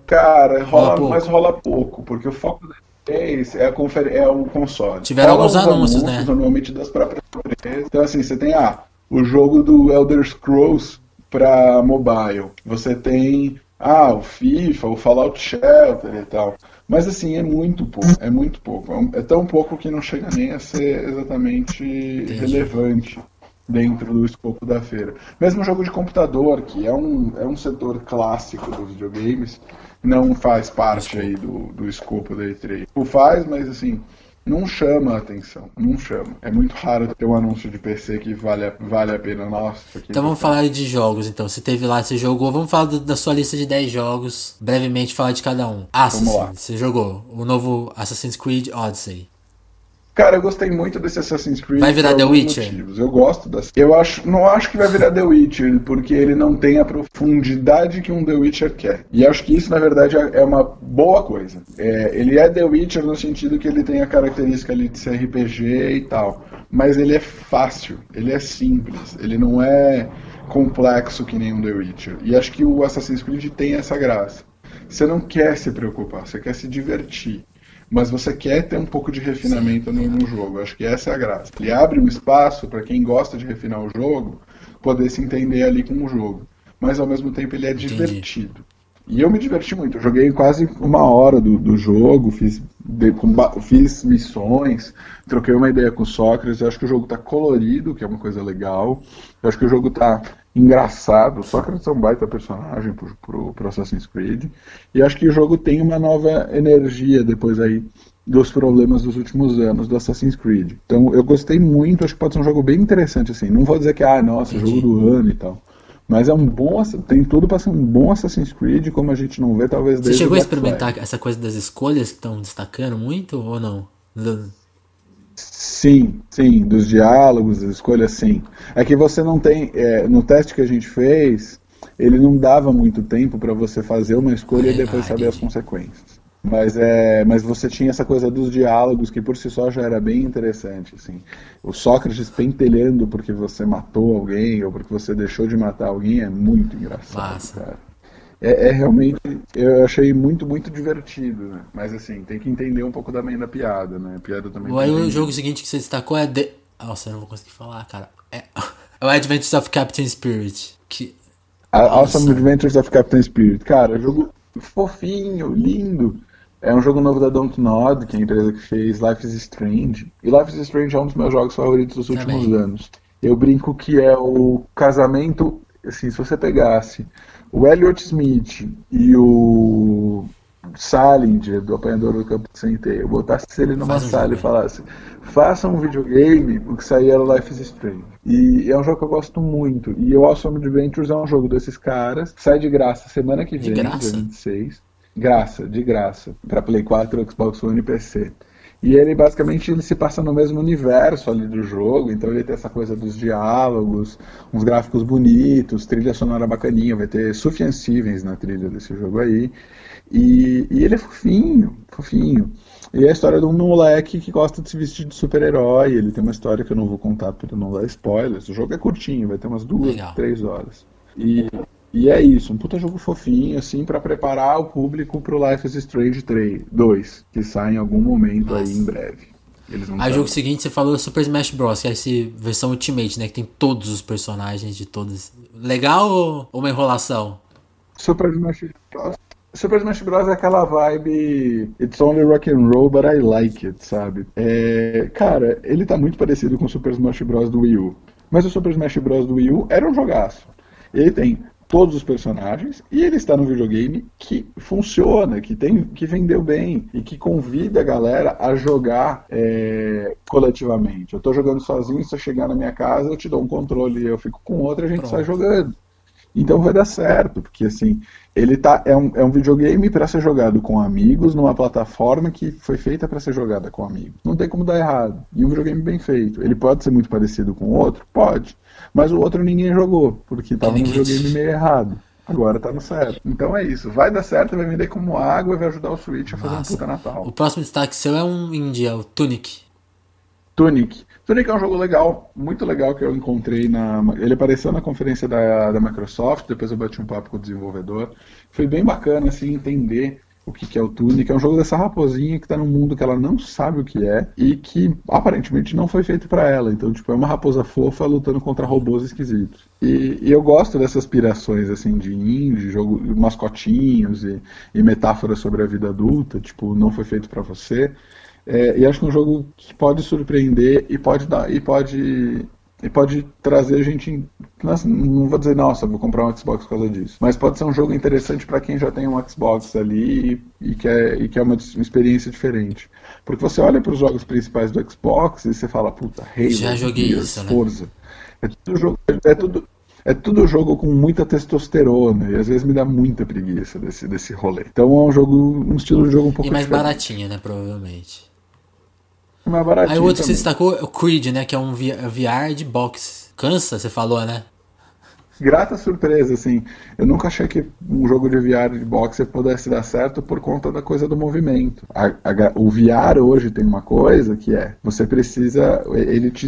Cara, rola, rola mas rola pouco, porque o foco é é, a é o console. Tiveram alguns anúncios, né? Normalmente das próprias empresas. Então, assim, você tem ah, o jogo do Elder Scrolls para mobile. Você tem ah, o FIFA, o Fallout Shelter e tal. Mas assim, é muito pouco, é muito pouco. É, é tão pouco que não chega nem a ser exatamente Entendi. relevante dentro do escopo da feira. Mesmo jogo de computador, que é um, é um setor clássico dos videogames, não faz parte aí do, do escopo da E3. O faz, mas assim, não chama a atenção, não chama. É muito raro ter um anúncio de PC que vale a, vale a pena. Nossa, então vamos falar de jogos, então. Você teve lá, você jogou. Vamos falar do, da sua lista de 10 jogos. Brevemente falar de cada um. Assassin's, você jogou o novo Assassin's Creed Odyssey. Cara, eu gostei muito desse Assassin's Creed. Vai virar The Witcher? Motivos. Eu gosto das. Eu acho, não acho que vai virar The Witcher, porque ele não tem a profundidade que um The Witcher quer. E acho que isso, na verdade, é, é uma boa coisa. É, ele é The Witcher no sentido que ele tem a característica ali de ser RPG e tal. Mas ele é fácil, ele é simples, ele não é complexo que nem um The Witcher. E acho que o Assassin's Creed tem essa graça. Você não quer se preocupar, você quer se divertir mas você quer ter um pouco de refinamento no, no, jogo. Acho que essa é a graça. Ele abre um espaço para quem gosta de refinar o jogo poder se entender ali com o jogo. Mas ao mesmo tempo ele é Entendi. divertido. E eu me diverti muito. Eu joguei quase uma hora do, do jogo, fiz, de, fiz missões, troquei uma ideia com o Sócrates. Eu acho que o jogo está colorido, que é uma coisa legal. Eu acho que o jogo está engraçado. Sócrates é um baita personagem pro, pro, pro Assassin's Creed. E acho que o jogo tem uma nova energia depois aí dos problemas dos últimos anos do Assassin's Creed. Então eu gostei muito, acho que pode ser um jogo bem interessante assim. Não vou dizer que ah, nossa, Entendi. jogo do ano e tal. Mas é um bom, tem tudo para ser um bom Assassin's Creed, como a gente não vê talvez Você chegou a experimentar essa coisa das escolhas que estão destacando muito ou não? Sim, sim, dos diálogos, das escolhas, sim. É que você não tem, é, no teste que a gente fez, ele não dava muito tempo para você fazer uma escolha ah, e depois ah, saber as consequências. Mas, é, mas você tinha essa coisa dos diálogos que por si só já era bem interessante. Assim. O Sócrates pentelhando porque você matou alguém ou porque você deixou de matar alguém é muito engraçado, Massa. cara. É, é, realmente, eu achei muito, muito divertido, né? Mas assim, tem que entender um pouco também da piada, né? A piada também. Aí o jogo seguinte que você destacou é. The... Nossa, eu não vou conseguir falar, cara. É, é (laughs) o Adventures of Captain Spirit. Que... Awesome Adventures of Captain Spirit. Cara, jogo fofinho, lindo. É um jogo novo da Dontnod, que é a empresa que fez Life is Strange. E Life is Strange é um dos meus jogos favoritos dos últimos Também. anos. Eu brinco que é o casamento, assim, se você pegasse o Elliot Smith e o Salinger, do Apanhador do Campo de Centeio, botasse ele numa Faz sala um e falasse faça um videogame, o que saía era Life is Strange. E é um jogo que eu gosto muito. E o Awesome Adventures é um jogo desses caras, sai de graça semana que vem, dia 26. Graça, de graça, para Play 4, Xbox One e PC. E ele basicamente ele se passa no mesmo universo ali do jogo, então ele tem essa coisa dos diálogos, uns gráficos bonitos, trilha sonora bacaninha, vai ter Sufjan Stevens na trilha desse jogo aí. E, e ele é fofinho, fofinho. E é a história de um moleque que gosta de se vestir de super-herói. Ele tem uma história que eu não vou contar para não dar spoilers. O jogo é curtinho, vai ter umas duas, Legal. três horas. E e é isso, um puta jogo fofinho, assim, para preparar o público pro Life is Strange 3, 2, que sai em algum momento Nossa. aí em breve. Aí o jogo seguinte você falou Super Smash Bros, que é essa versão Ultimate, né? Que tem todos os personagens de todos. Legal ou uma enrolação? Super Smash Bros. Super Smash Bros. é aquela vibe It's only rock and roll, but I like it, sabe? É, cara, ele tá muito parecido com o Super Smash Bros. do Wii U. Mas o Super Smash Bros. do Wii U era um jogaço. Ele tem todos os personagens e ele está no videogame que funciona, que tem, que vendeu bem e que convida a galera a jogar é, coletivamente. Eu estou jogando sozinho, se eu chegar na minha casa, eu te dou um controle, eu fico com outro e a gente Pronto. sai jogando. Então vai dar certo, porque assim, ele tá, é, um, é um videogame para ser jogado com amigos numa plataforma que foi feita para ser jogada com amigos. Não tem como dar errado. E um videogame bem feito. Ele pode ser muito parecido com o outro? Pode. Mas o outro ninguém jogou, porque estava um videogame meio errado. Agora tá no certo. Então é isso. Vai dar certo, vai vender como água e vai ajudar o Switch a fazer um puta Natal. O próximo destaque seu é um indie, é o Tunic. Tunic. Tunic é um jogo legal, muito legal que eu encontrei na. Ele apareceu na conferência da, da Microsoft, depois eu bati um papo com o desenvolvedor. Foi bem bacana assim entender o que, que é o Tunic. É um jogo dessa raposinha que está num mundo que ela não sabe o que é e que aparentemente não foi feito para ela. Então, tipo, é uma raposa fofa lutando contra robôs esquisitos. E, e eu gosto dessas aspirações assim de indie, jogo, mascotinhos e, e metáforas sobre a vida adulta. Tipo, não foi feito para você. É, e acho que é um jogo que pode surpreender e pode dar e pode e pode trazer a gente. Não vou dizer, nossa, vou comprar um Xbox por causa disso. Mas pode ser um jogo interessante para quem já tem um Xbox ali e, e, quer, e quer uma, uma experiência diferente. Porque você olha para os jogos principais do Xbox e você fala, puta, Halo, já joguei Gears, isso, né? Forza. É tudo jogo. É tudo, é tudo jogo com muita testosterona e às vezes me dá muita preguiça desse, desse rolê. Então é um jogo, um estilo de jogo um pouco E mais diferente. baratinho, né, provavelmente mais baratinho. Aí o outro também. que você destacou é o Creed, né? Que é um VR de boxe. Cansa, você falou, né? Grata surpresa, assim. Eu nunca achei que um jogo de VR de boxe pudesse dar certo por conta da coisa do movimento. A, a, o VR hoje tem uma coisa que é: você precisa. Ele te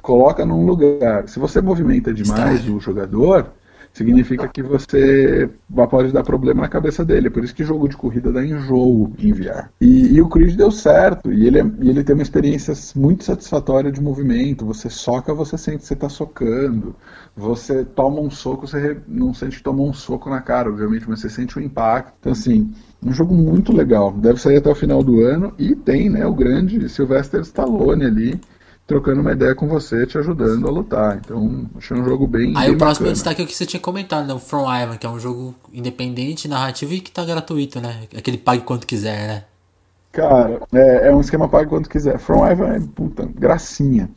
coloca num lugar. Se você movimenta demais o jogador, significa que você pode dar problema na cabeça dele. Por isso que jogo de corrida dá enjoo em VR. E, e o Creed deu certo, e ele, é, e ele tem uma experiência muito satisfatória de movimento. Você soca, você sente que você está socando. Você toma um soco, você não sente que tomou um soco na cara, obviamente, mas você sente o impacto. Então, assim, um jogo muito legal. Deve sair até o final do ano. E tem, né, o grande Sylvester Stallone ali trocando uma ideia com você, te ajudando a lutar. Então, achei um jogo bem. Aí bem o próximo bacana. destaque é o que você tinha comentado, né? O From Ivan, que é um jogo independente, narrativo e que tá gratuito, né? Aquele pague quanto quiser, né? Cara, é, é um esquema pague quanto quiser. From Ivan é puta, gracinha.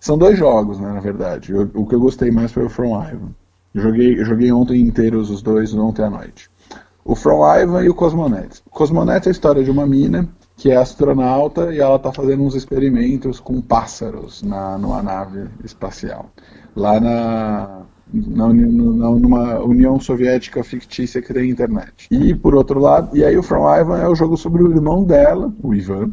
São dois jogos, né, na verdade. Eu, o que eu gostei mais foi o From Ivan. Eu joguei, eu joguei ontem inteiros os dois, ontem à noite. O From Ivan e o Cosmonet. O Cosmonet é a história de uma mina que é astronauta e ela está fazendo uns experimentos com pássaros na numa nave espacial lá na, na, na numa União Soviética fictícia que tem internet. E por outro lado, e aí o From Ivan é o jogo sobre o irmão dela, o Ivan,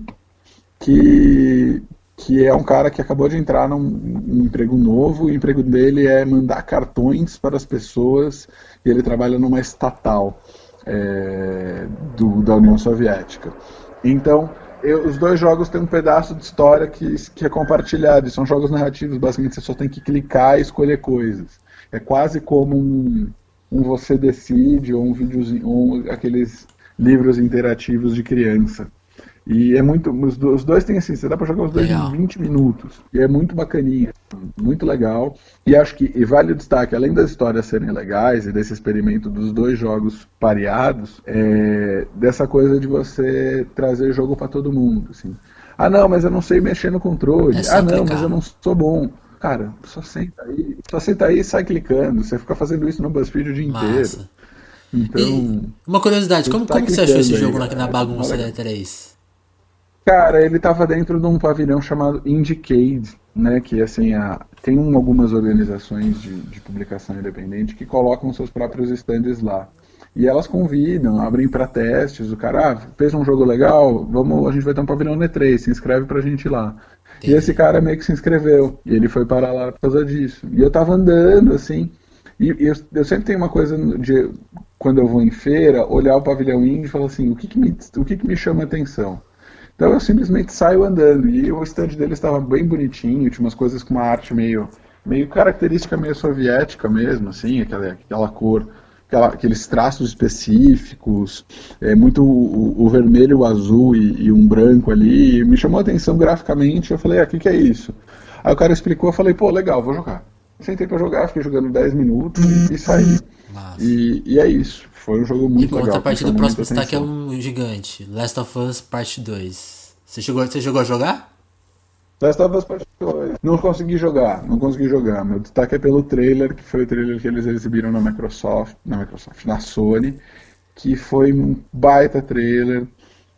que que é um cara que acabou de entrar num, num emprego novo, o emprego dele é mandar cartões para as pessoas e ele trabalha numa estatal é, do, da União Soviética. Então, eu, os dois jogos têm um pedaço de história que, que é compartilhado. São jogos narrativos, basicamente você só tem que clicar e escolher coisas. É quase como um, um você decide ou um videozinho, ou aqueles livros interativos de criança. E é muito. Os dois têm assim, você dá pra jogar os dois legal. em 20 minutos. E é muito bacaninha. Muito legal. E acho que e vale o destaque, além das histórias serem legais e desse experimento dos dois jogos pareados, é, dessa coisa de você trazer jogo para todo mundo. Assim. Ah não, mas eu não sei mexer no controle. É ah não, mas eu não sou bom. Cara, só senta aí, só senta aí e sai clicando. Você fica fazendo isso no BuzzFeed o dia Massa. inteiro. Então, e uma curiosidade, como, tá como você achou esse jogo aí, na, na bagunça da E3? Cara, ele estava dentro de um pavilhão chamado Indiecade, né? Que assim, a, tem um, algumas organizações de, de, publicação independente que colocam seus próprios stands lá. E elas convidam, abrem para testes. O cara ah, fez um jogo legal, vamos, a gente vai ter um pavilhão E3, se inscreve pra gente lá. Entendi. E esse cara meio que se inscreveu. E ele foi parar lá por causa disso. E eu tava andando, assim. E eu, eu sempre tenho uma coisa de, quando eu vou em feira, olhar o pavilhão indie e falar assim, o que, que, me, o que, que me chama atenção? Então eu simplesmente saio andando. E o stand dele estava bem bonitinho, tinha umas coisas com uma arte meio, meio característica, meio soviética mesmo, assim, aquela, aquela cor, aquela, aqueles traços específicos, é, muito o, o vermelho, o azul e, e, um branco ali. Me chamou a atenção graficamente. Eu falei, ah, o que, que é isso? Aí o cara explicou, eu falei, pô, legal, vou jogar. Sentei pra jogar, fiquei jogando 10 minutos e, e saí. E, e, é isso. Foi um jogo muito legal. E contrapartida do próximo destaque é um gigante. Last of Us Part 2. Você chegou, você chegou a jogar? Last of Us Part 2. Não consegui jogar, não consegui jogar. Meu destaque é pelo trailer, que foi o trailer que eles exibiram na Microsoft, na Microsoft, na Sony, que foi um baita trailer.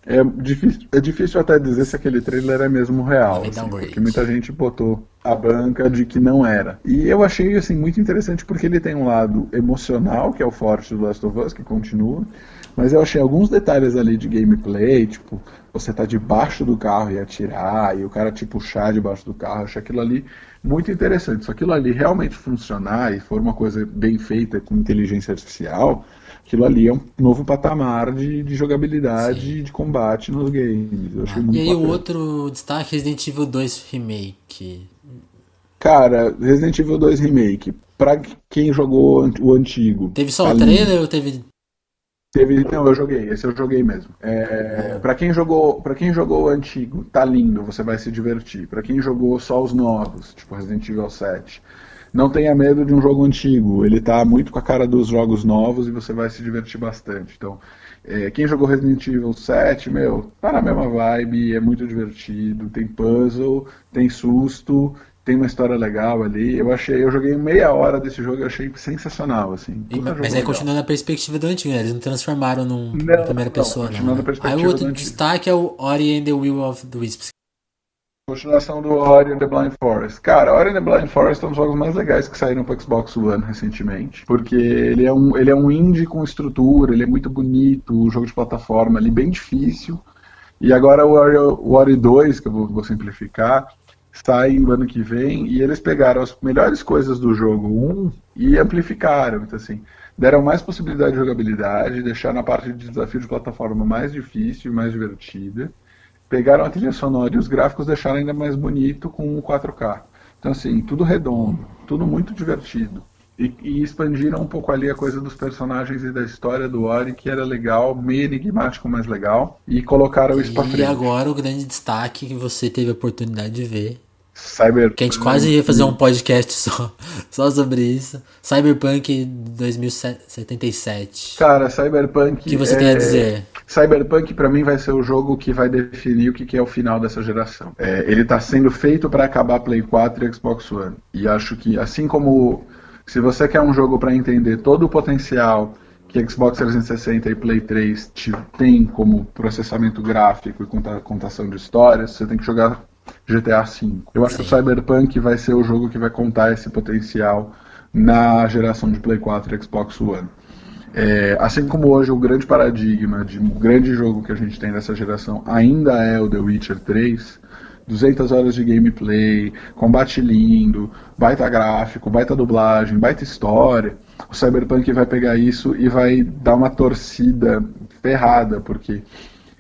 É difícil, é difícil até dizer se aquele trailer é mesmo real, assim, porque muita gente botou a banca de que não era. E eu achei assim muito interessante porque ele tem um lado emocional, que é o forte do Last of Us, que continua, mas eu achei alguns detalhes ali de gameplay, tipo, você tá debaixo do carro e atirar, e o cara te puxar debaixo do carro, eu achei aquilo ali muito interessante. Se aquilo ali realmente funcionar e for uma coisa bem feita com inteligência artificial, aquilo ali é um novo patamar de, de jogabilidade e de combate nos games. Eu achei ah, muito e aí bacana. o outro destaque Resident Evil 2 Remake. Cara, Resident Evil 2 Remake, pra quem jogou o antigo. Teve só tá o trailer ou teve Teve, não, eu joguei, esse eu joguei mesmo. É, para quem jogou, para quem jogou o antigo, tá lindo, você vai se divertir. Para quem jogou só os novos, tipo Resident Evil 7, não tenha medo de um jogo antigo. Ele tá muito com a cara dos jogos novos e você vai se divertir bastante. Então, é, quem jogou Resident Evil 7, meu, tá na mesma vibe, é muito divertido, tem puzzle, tem susto tem uma história legal ali. Eu achei, eu joguei meia hora desse jogo e achei sensacional, assim. E, mas aí continua na perspectiva do antigo, né? Eles não transformaram num, não, primeira não, pessoa, não. não. Aí o outro destaque é o Ori and the Will of the Wisps. Continuação do Ori and the Blind Forest. Cara, Ori and the Blind Forest é um dos jogos mais legais que saíram para Xbox One recentemente. Porque ele é, um, ele é um indie com estrutura, ele é muito bonito, o jogo de plataforma ali bem difícil. E agora o Ori, o Ori 2, que eu vou, vou simplificar, sai no ano que vem e eles pegaram as melhores coisas do jogo 1 e amplificaram. Então, assim, deram mais possibilidade de jogabilidade, deixaram a parte de desafio de plataforma mais difícil e mais divertida. Pegaram a trilha sonora e os gráficos deixaram ainda mais bonito com o 4K. Então, assim, tudo redondo, tudo muito divertido. E, e, expandiram um pouco ali a coisa dos personagens e da história do Ori, que era legal, meio enigmático, mas legal, e colocaram isso pra frente. E agora o grande destaque que você teve a oportunidade de ver. Cyberpunk. Que a gente quase ia fazer um podcast só, (laughs) só sobre isso. Cyberpunk 2077. Cara, Cyberpunk. O que você é... tem a dizer? Cyberpunk para mim vai ser o jogo que vai definir o que é o final dessa geração. É, ele tá sendo feito para acabar Play 4 e Xbox One. E acho que, assim como se você quer um jogo para entender todo o potencial que Xbox 360 e Play 3 tem como processamento gráfico e contação de histórias, você tem que jogar GTA V. Eu acho Sim. que o Cyberpunk vai ser o jogo que vai contar esse potencial na geração de Play 4 e Xbox One. É, assim como hoje o grande paradigma de um grande jogo que a gente tem nessa geração ainda é o The Witcher 3, 200 horas de gameplay, combate lindo, baita gráfico, baita dublagem, baita história. O Cyberpunk vai pegar isso e vai dar uma torcida ferrada, porque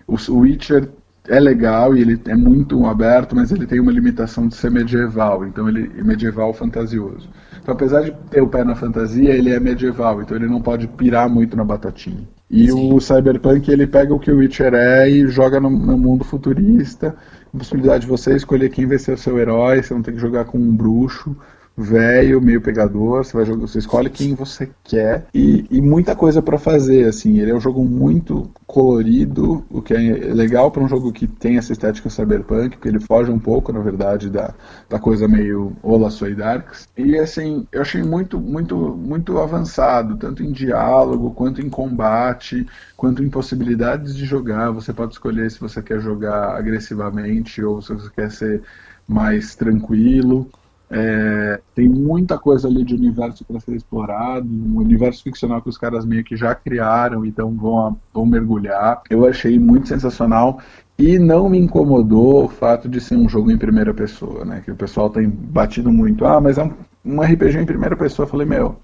o Witcher é legal e ele é muito aberto, mas ele tem uma limitação de ser medieval, então ele é medieval fantasioso. Então, apesar de ter o pé na fantasia, ele é medieval, então ele não pode pirar muito na batatinha. E Sim. o Cyberpunk ele pega o que o Witcher é e joga no, no mundo futurista, a possibilidade de você escolher quem vai ser o seu herói, você não tem que jogar com um bruxo velho, meio pegador, você vai jogar, você escolhe quem você quer e, e muita coisa para fazer, assim, ele é um jogo muito colorido, o que é legal para um jogo que tem essa estética cyberpunk, porque ele foge um pouco, na verdade, da, da coisa meio Ola Soy Darks. E assim, eu achei muito, muito, muito avançado, tanto em diálogo, quanto em combate, quanto em possibilidades de jogar. Você pode escolher se você quer jogar agressivamente ou se você quer ser mais tranquilo. É, tem muita coisa ali de universo para ser explorado, um universo ficcional que os caras meio que já criaram, então vão, vão mergulhar. Eu achei muito sensacional e não me incomodou o fato de ser um jogo em primeira pessoa, né? Que o pessoal tem batido muito. Ah, mas é um, um RPG em primeira pessoa. Eu falei, meu,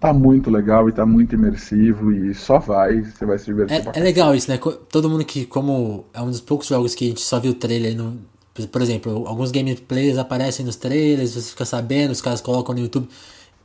tá muito legal e tá muito imersivo e só vai, você vai se divertir. É, é legal isso, né? Todo mundo que, como é um dos poucos jogos que a gente só viu o trailer e não por exemplo, alguns gameplays aparecem nos trailers, você fica sabendo, os caras colocam no YouTube.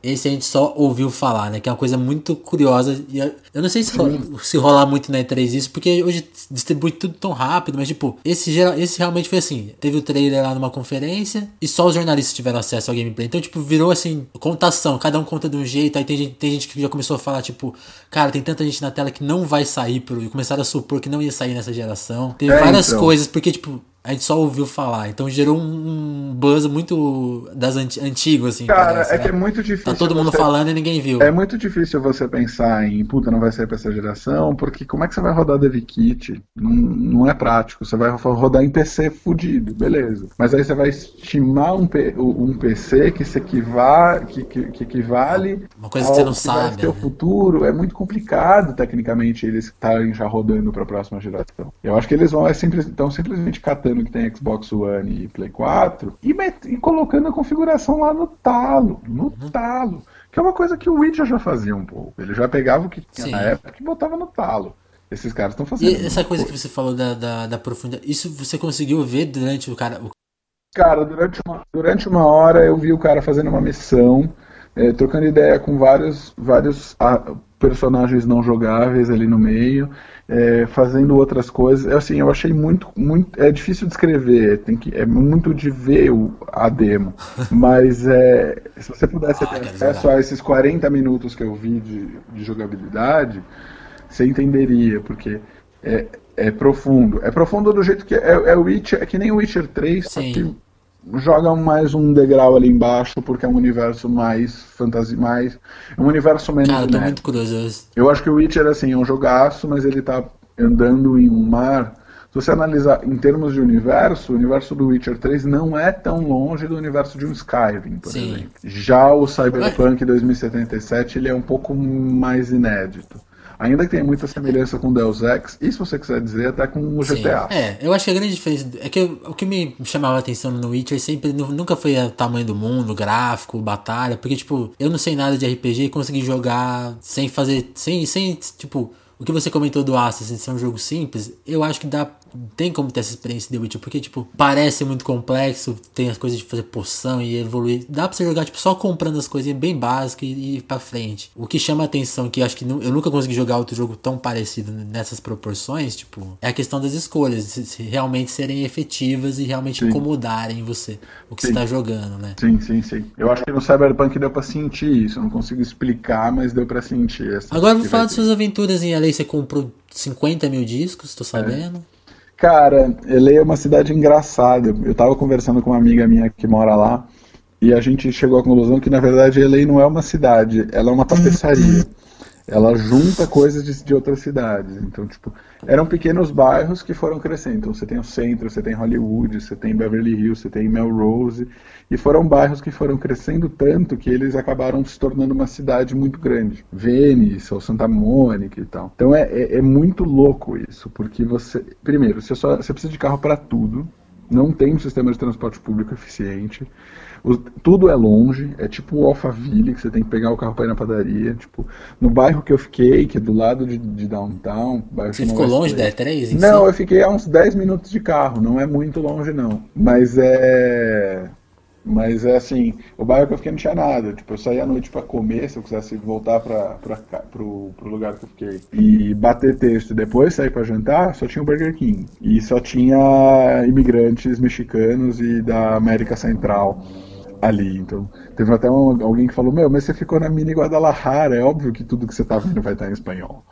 Esse a gente só ouviu falar, né? Que é uma coisa muito curiosa. E eu não sei se, rola, se rolar muito na E3 isso, porque hoje distribui tudo tão rápido, mas tipo, esse, esse realmente foi assim. Teve o trailer lá numa conferência e só os jornalistas tiveram acesso ao gameplay. Então, tipo, virou assim, contação, cada um conta de um jeito. Aí tem gente, tem gente que já começou a falar, tipo, cara, tem tanta gente na tela que não vai sair pro. E começaram a supor que não ia sair nessa geração. Teve é, várias então. coisas, porque, tipo, a gente só ouviu falar. Então gerou um buzz muito das anti antigo, assim. Cara, parece, é né? que é muito difícil. Tá todo mundo você... falando e ninguém viu. É muito difícil você pensar em, puta, não vai ser pra essa geração, porque como é que você vai rodar Dev Kit? Não, não é prático. Você vai rodar em PC fudido, beleza. Mas aí você vai estimar um, P, um PC que se equivale, que, que, que equivale. Uma coisa que você não que sabe. Vai ter né? o futuro. É muito complicado, tecnicamente, eles estarem já rodando pra próxima geração. Eu acho que eles vão é simples, estão simplesmente catando que tem Xbox One e Play 4 e, met, e colocando a configuração lá no talo. No uhum. talo. Que é uma coisa que o Witcher já fazia um pouco. Ele já pegava o que tinha Sim. na época e botava no talo. Esses caras estão fazendo. E essa coisa, que você falou da, da, da, profundidade, isso você conseguiu ver durante o cara. O... Cara, durante uma, durante uma hora eu vi o cara fazendo uma missão, é, trocando ideia com vários, vários ah, personagens não jogáveis ali no meio é, fazendo outras coisas. Assim, eu achei muito, muito. É difícil descrever, tem que, é muito de ver o, a demo. (laughs) Mas é, se você pudesse ah, ter acesso a esses 40 minutos que eu vi de, de jogabilidade, você entenderia, porque é, é profundo. É profundo do jeito que é, é Witcher, é que nem o Witcher 3, Sim. só que joga mais um degrau ali embaixo, porque é um universo mais fantasia, mais. É um universo menos. Eu tô muito curioso. Eu acho que o Witcher assim, é um jogaço, mas ele tá andando em um mar. Se você analisar em termos de universo, o universo do Witcher 3 não é tão longe do universo de um Skyrim, por Sim. exemplo. Já o Cyberpunk 2077 ele é um pouco mais inédito. Ainda que tenha muita semelhança com Deus Ex, e se você quiser dizer, até com o GTA. Sim. É, eu acho que a grande diferença é que o que me chamava a atenção no Witcher sempre nunca foi o tamanho do mundo, gráfico, batalha, porque tipo, eu não sei nada de RPG e consegui jogar sem fazer, sem, sem tipo, o que você comentou do Assassin's ser um jogo simples, eu acho que dá tem como ter essa experiência de Witcher, porque, tipo, parece muito complexo, tem as coisas de fazer poção e evoluir. Dá pra você jogar, tipo, só comprando as coisinhas bem básicas e ir pra frente. O que chama atenção, que eu acho que eu nunca consegui jogar outro jogo tão parecido nessas proporções, tipo, é a questão das escolhas, se realmente serem efetivas e realmente sim. incomodarem você, o que sim. você tá jogando, né? Sim, sim, sim. Eu acho que no Cyberpunk deu pra sentir isso, eu não consigo explicar, mas deu pra sentir. Essa Agora vou falar das suas aventuras em Você comprou 50 mil discos, tô sabendo. É. Cara, LA é uma cidade engraçada. Eu tava conversando com uma amiga minha que mora lá e a gente chegou à conclusão que na verdade LA não é uma cidade, ela é uma tapeçaria. Ela junta coisas de, de outras cidades. Então, tipo, eram pequenos bairros que foram crescendo. Então, você tem o centro, você tem Hollywood, você tem Beverly Hills, você tem Melrose. E foram bairros que foram crescendo tanto que eles acabaram se tornando uma cidade muito grande. Venice ou Santa Mônica e tal. Então é, é, é muito louco isso, porque você. Primeiro, você, só, você precisa de carro para tudo. Não tem um sistema de transporte público eficiente. O, tudo é longe, é tipo o Alphaville, que você tem que pegar o carro para ir na padaria. Tipo, no bairro que eu fiquei, que é do lado de, de downtown. você ficou longe da E3? Não, si? eu fiquei a uns 10 minutos de carro, não é muito longe não. Mas é. Mas é assim, o bairro que eu fiquei não tinha nada. Tipo, eu saía à noite para comer, se eu quisesse voltar para pro, pro lugar que eu fiquei. E bater texto depois sair para jantar, só tinha o Burger King. E só tinha imigrantes mexicanos e da América Central ali. Então, teve até um, alguém que falou: Meu, mas você ficou na mini Guadalajara, é óbvio que tudo que você tá vendo vai estar em espanhol.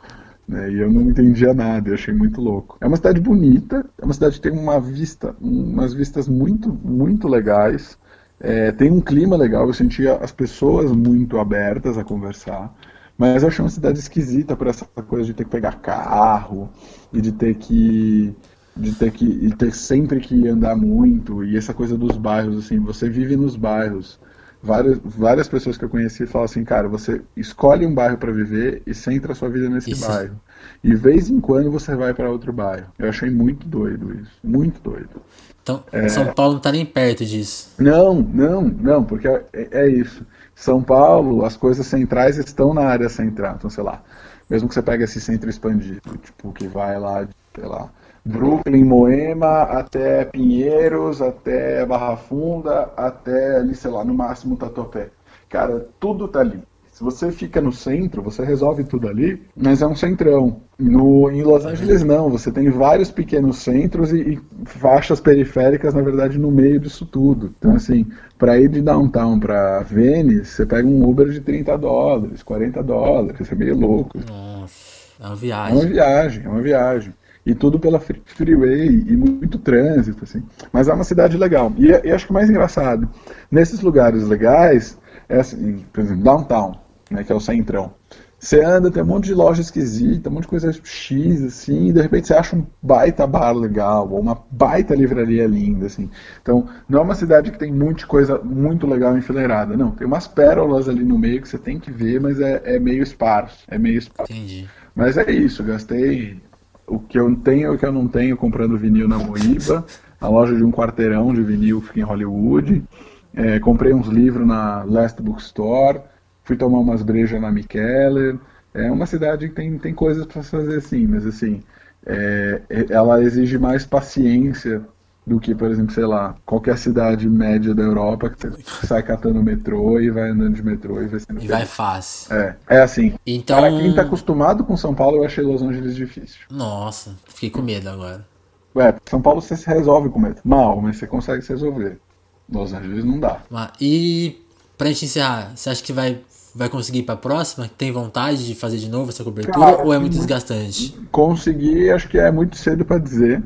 Né? E eu não entendia nada, eu achei muito louco. É uma cidade bonita, é uma cidade que tem uma vista, umas vistas muito, muito legais. É, tem um clima legal, eu sentia as pessoas muito abertas a conversar, mas eu achei uma cidade esquisita por essa coisa de ter que pegar carro e de ter que de ter que e ter sempre que andar muito e essa coisa dos bairros assim, você vive nos bairros. Várias, várias pessoas que eu conheci falam assim, cara, você escolhe um bairro para viver e centra a sua vida nesse isso. bairro. E de vez em quando você vai para outro bairro. Eu achei muito doido isso, muito doido. Então, é... São Paulo não está nem perto disso. Não, não, não, porque é, é, isso. São Paulo, as coisas centrais estão na área central. Então, sei lá, mesmo que você pegue esse centro expandido, tipo, que vai lá, sei lá, Brooklyn, Moema, até Pinheiros, até Barra Funda, até ali, sei lá, no máximo Tatuapé. Cara, tudo tá ali. Se você fica no centro, você resolve tudo ali, mas é um centrão. No, em Los Angeles não, você tem vários pequenos centros e, e faixas periféricas, na verdade, no meio disso tudo. Então, assim, para ir de downtown para Venice, você pega um Uber de 30 dólares, 40 dólares, é meio louco. Nossa, é uma viagem. É uma viagem, é uma viagem. e tudo pela freeway e muito trânsito, assim. Mas é uma cidade legal. E, e acho que o mais engraçado, nesses lugares legais, é assim, por exemplo, downtown, né, que é o centrão. Você anda, tem um monte de loja esquisita, um monte de coisa X, assim, e de repente você acha um baita bar legal, ou uma baita livraria linda, assim. Então, não é uma cidade que tem muita coisa muito legal enfileirada, não. Tem umas pérolas ali no meio que você tem que ver, mas é, é meio esparso, é meio esparso. Entendi. Mas é isso, gastei o que eu tenho e o que eu não tenho comprando vinil na Moíba, a loja de um quarteirão de vinil fica em Hollywood, é, comprei uns livros na Last Bookstore, fui tomar umas brejas na Mikeller. É uma cidade que tem, tem coisas para fazer assim, mas assim, é, ela exige mais paciência do que, por exemplo, sei lá, qualquer cidade média da Europa que você sai catando metrô e vai andando de metrô e vai sendo. E vai fácil. É, é assim. Então. Para quem tá acostumado com São Paulo, eu achei Los Angeles difícil. Nossa, fiquei com medo agora. Ué, São Paulo você se resolve com medo. Mal, mas você consegue se resolver. Los Angeles não dá. E pra gente encerrar, você acha que vai vai conseguir ir para a próxima? Tem vontade de fazer de novo essa cobertura Cara, ou é muito desgastante? Conseguir, acho que é muito cedo para dizer.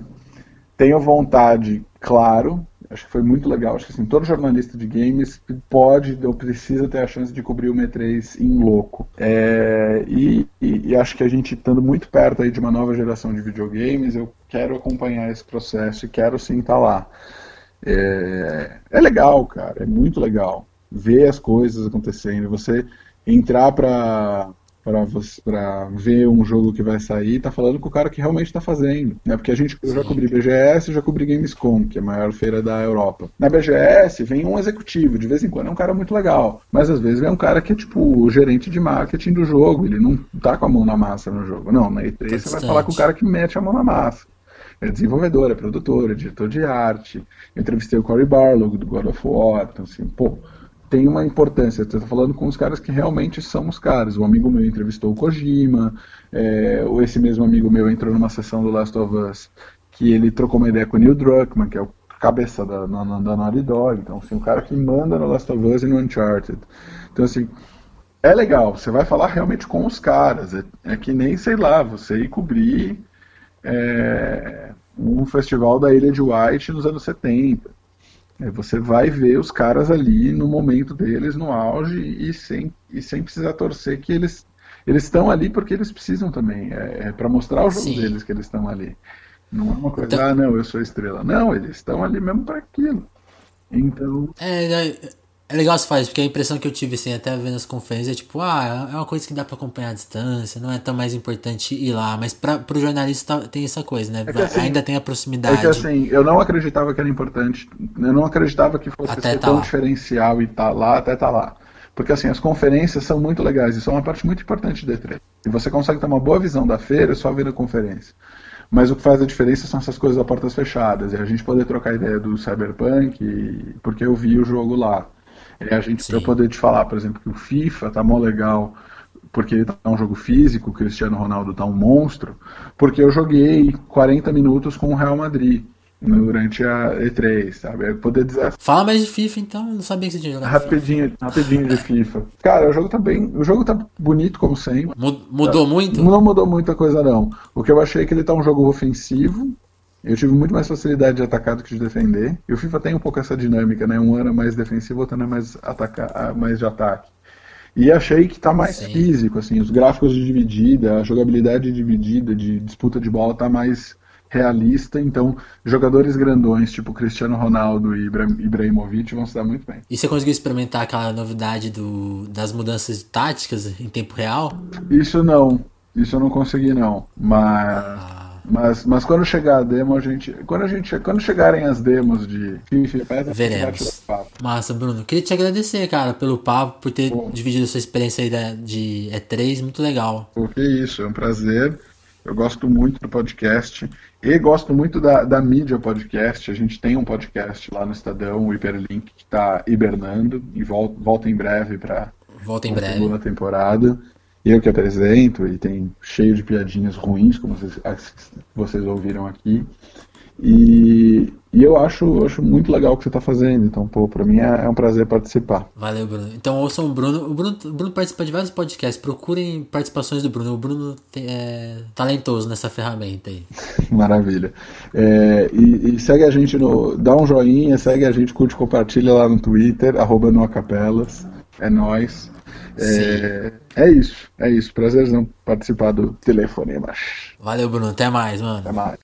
Tenho vontade, claro. Acho que foi muito legal. Acho que assim, todo jornalista de games pode ou precisa ter a chance de cobrir o M3 em louco. É, e, e, e, acho que a gente estando muito perto aí de uma nova geração de videogames, eu quero acompanhar esse processo e quero sim estar tá lá. É, é legal, cara. É muito legal ver as coisas acontecendo, você entrar para para ver um jogo que vai sair, tá falando com o cara que realmente está fazendo, né? Porque a gente eu já cobri BGS, já cobri Gamescom, que é a maior feira da Europa. Na BGS vem um executivo, de vez em quando é um cara muito legal, mas às vezes é um cara que é tipo o gerente de marketing do jogo, ele não tá com a mão na massa no jogo. Não, na E3 você vai falar com o cara que mete a mão na massa. É desenvolvedor, é produtor, é diretor de arte. Eu entrevistei o Cory Barlow do God of War, então assim, pô, tem uma importância. Você está falando com os caras que realmente são os caras. Um amigo meu entrevistou o Kojima, é, esse mesmo amigo meu entrou numa sessão do Last of Us que ele trocou uma ideia com o Neil Druckmann, que é o cabeça da, da, da Naughty Dog. Então, assim, o cara que manda no Last of Us e no Uncharted. Então, assim, é legal. Você vai falar realmente com os caras. É, é que nem, sei lá, você ir cobrir é, um festival da Ilha de White nos anos 70. É, você vai ver os caras ali no momento deles, no auge, e sem, e sem precisar torcer que eles eles estão ali porque eles precisam também. É, é para mostrar o jogo Sim. deles que eles estão ali. Não é uma coisa, então... ah, não, eu sou estrela. Não, eles estão ali mesmo para aquilo. Então. É, é legal se faz, porque a impressão que eu tive, assim, até vendo as conferências, é tipo, ah, é uma coisa que dá para acompanhar à distância, não é tão mais importante ir lá, mas para pro jornalista tem essa coisa, né? É assim, Ainda tem a proximidade. É que assim, eu não acreditava que era importante, eu não acreditava que fosse até tá tão lá. diferencial e tá lá, até tá lá. Porque assim, as conferências são muito legais e são uma parte muito importante do E3. E você consegue ter uma boa visão da feira só vendo a conferência. Mas o que faz a diferença são essas coisas a portas fechadas. E a gente poder trocar ideia do Cyberpunk, porque eu vi o jogo lá. É a gente, eu poder te falar, por exemplo, que o FIFA tá mó legal porque ele tá um jogo físico, o Cristiano Ronaldo tá um monstro, porque eu joguei 40 minutos com o Real Madrid durante a E3, sabe? Eu poder dizer Fala mais de FIFA então, não sabia que você tinha jogado. Rapidinho, FIFA. rapidinho de FIFA. Cara, o jogo tá bem, o jogo tá bonito como sempre. Mudou tá. muito? Não mudou muita coisa não. O que eu achei é que ele tá um jogo ofensivo, eu tive muito mais facilidade de atacar do que de defender. E o FIFA tem um pouco essa dinâmica, né? Um ano é mais defensivo, outro ano é mais, atacar, mais de ataque. E achei que está mais Sim. físico, assim, os gráficos de dividida, a jogabilidade dividida, de disputa de bola está mais realista, então jogadores grandões, tipo Cristiano Ronaldo e Ibrahimovic, vão se dar muito bem. E você conseguiu experimentar aquela novidade do, das mudanças táticas em tempo real? Isso não, isso eu não consegui não, mas... Ah mas, mas quando chegar a demo, a gente. Quando a gente. Quando chegarem as demos de FIFA Veremos. Massa, Bruno. Queria te agradecer, cara, pelo papo, por ter Bom. dividido sua experiência aí da, de E3, muito legal. Que isso, é um prazer. Eu gosto muito do podcast e gosto muito da, da mídia podcast. A gente tem um podcast lá no Estadão, o Hiperlink, que está hibernando e volta, volta em breve para volta em breve. segunda temporada eu que apresento e tem cheio de piadinhas ruins, como vocês, vocês ouviram aqui. E, e eu acho, acho muito legal o que você está fazendo. Então, pô, para mim é, é, um prazer participar. Valeu, Bruno. Então ouçam o Bruno. O Bruno, o Bruno participa de vários podcasts. Procurem participações do Bruno. O Bruno é talentoso nessa ferramenta aí. (laughs) Maravilha. É, e, e, segue a gente no. Dá um joinha, segue a gente, curte, compartilha lá no Twitter, arroba Noacapelas. É nóis. É, é, isso, é isso. Prazerzão participar do Telefonemas. Valeu, Bruno. Até mais, mano. Até mais.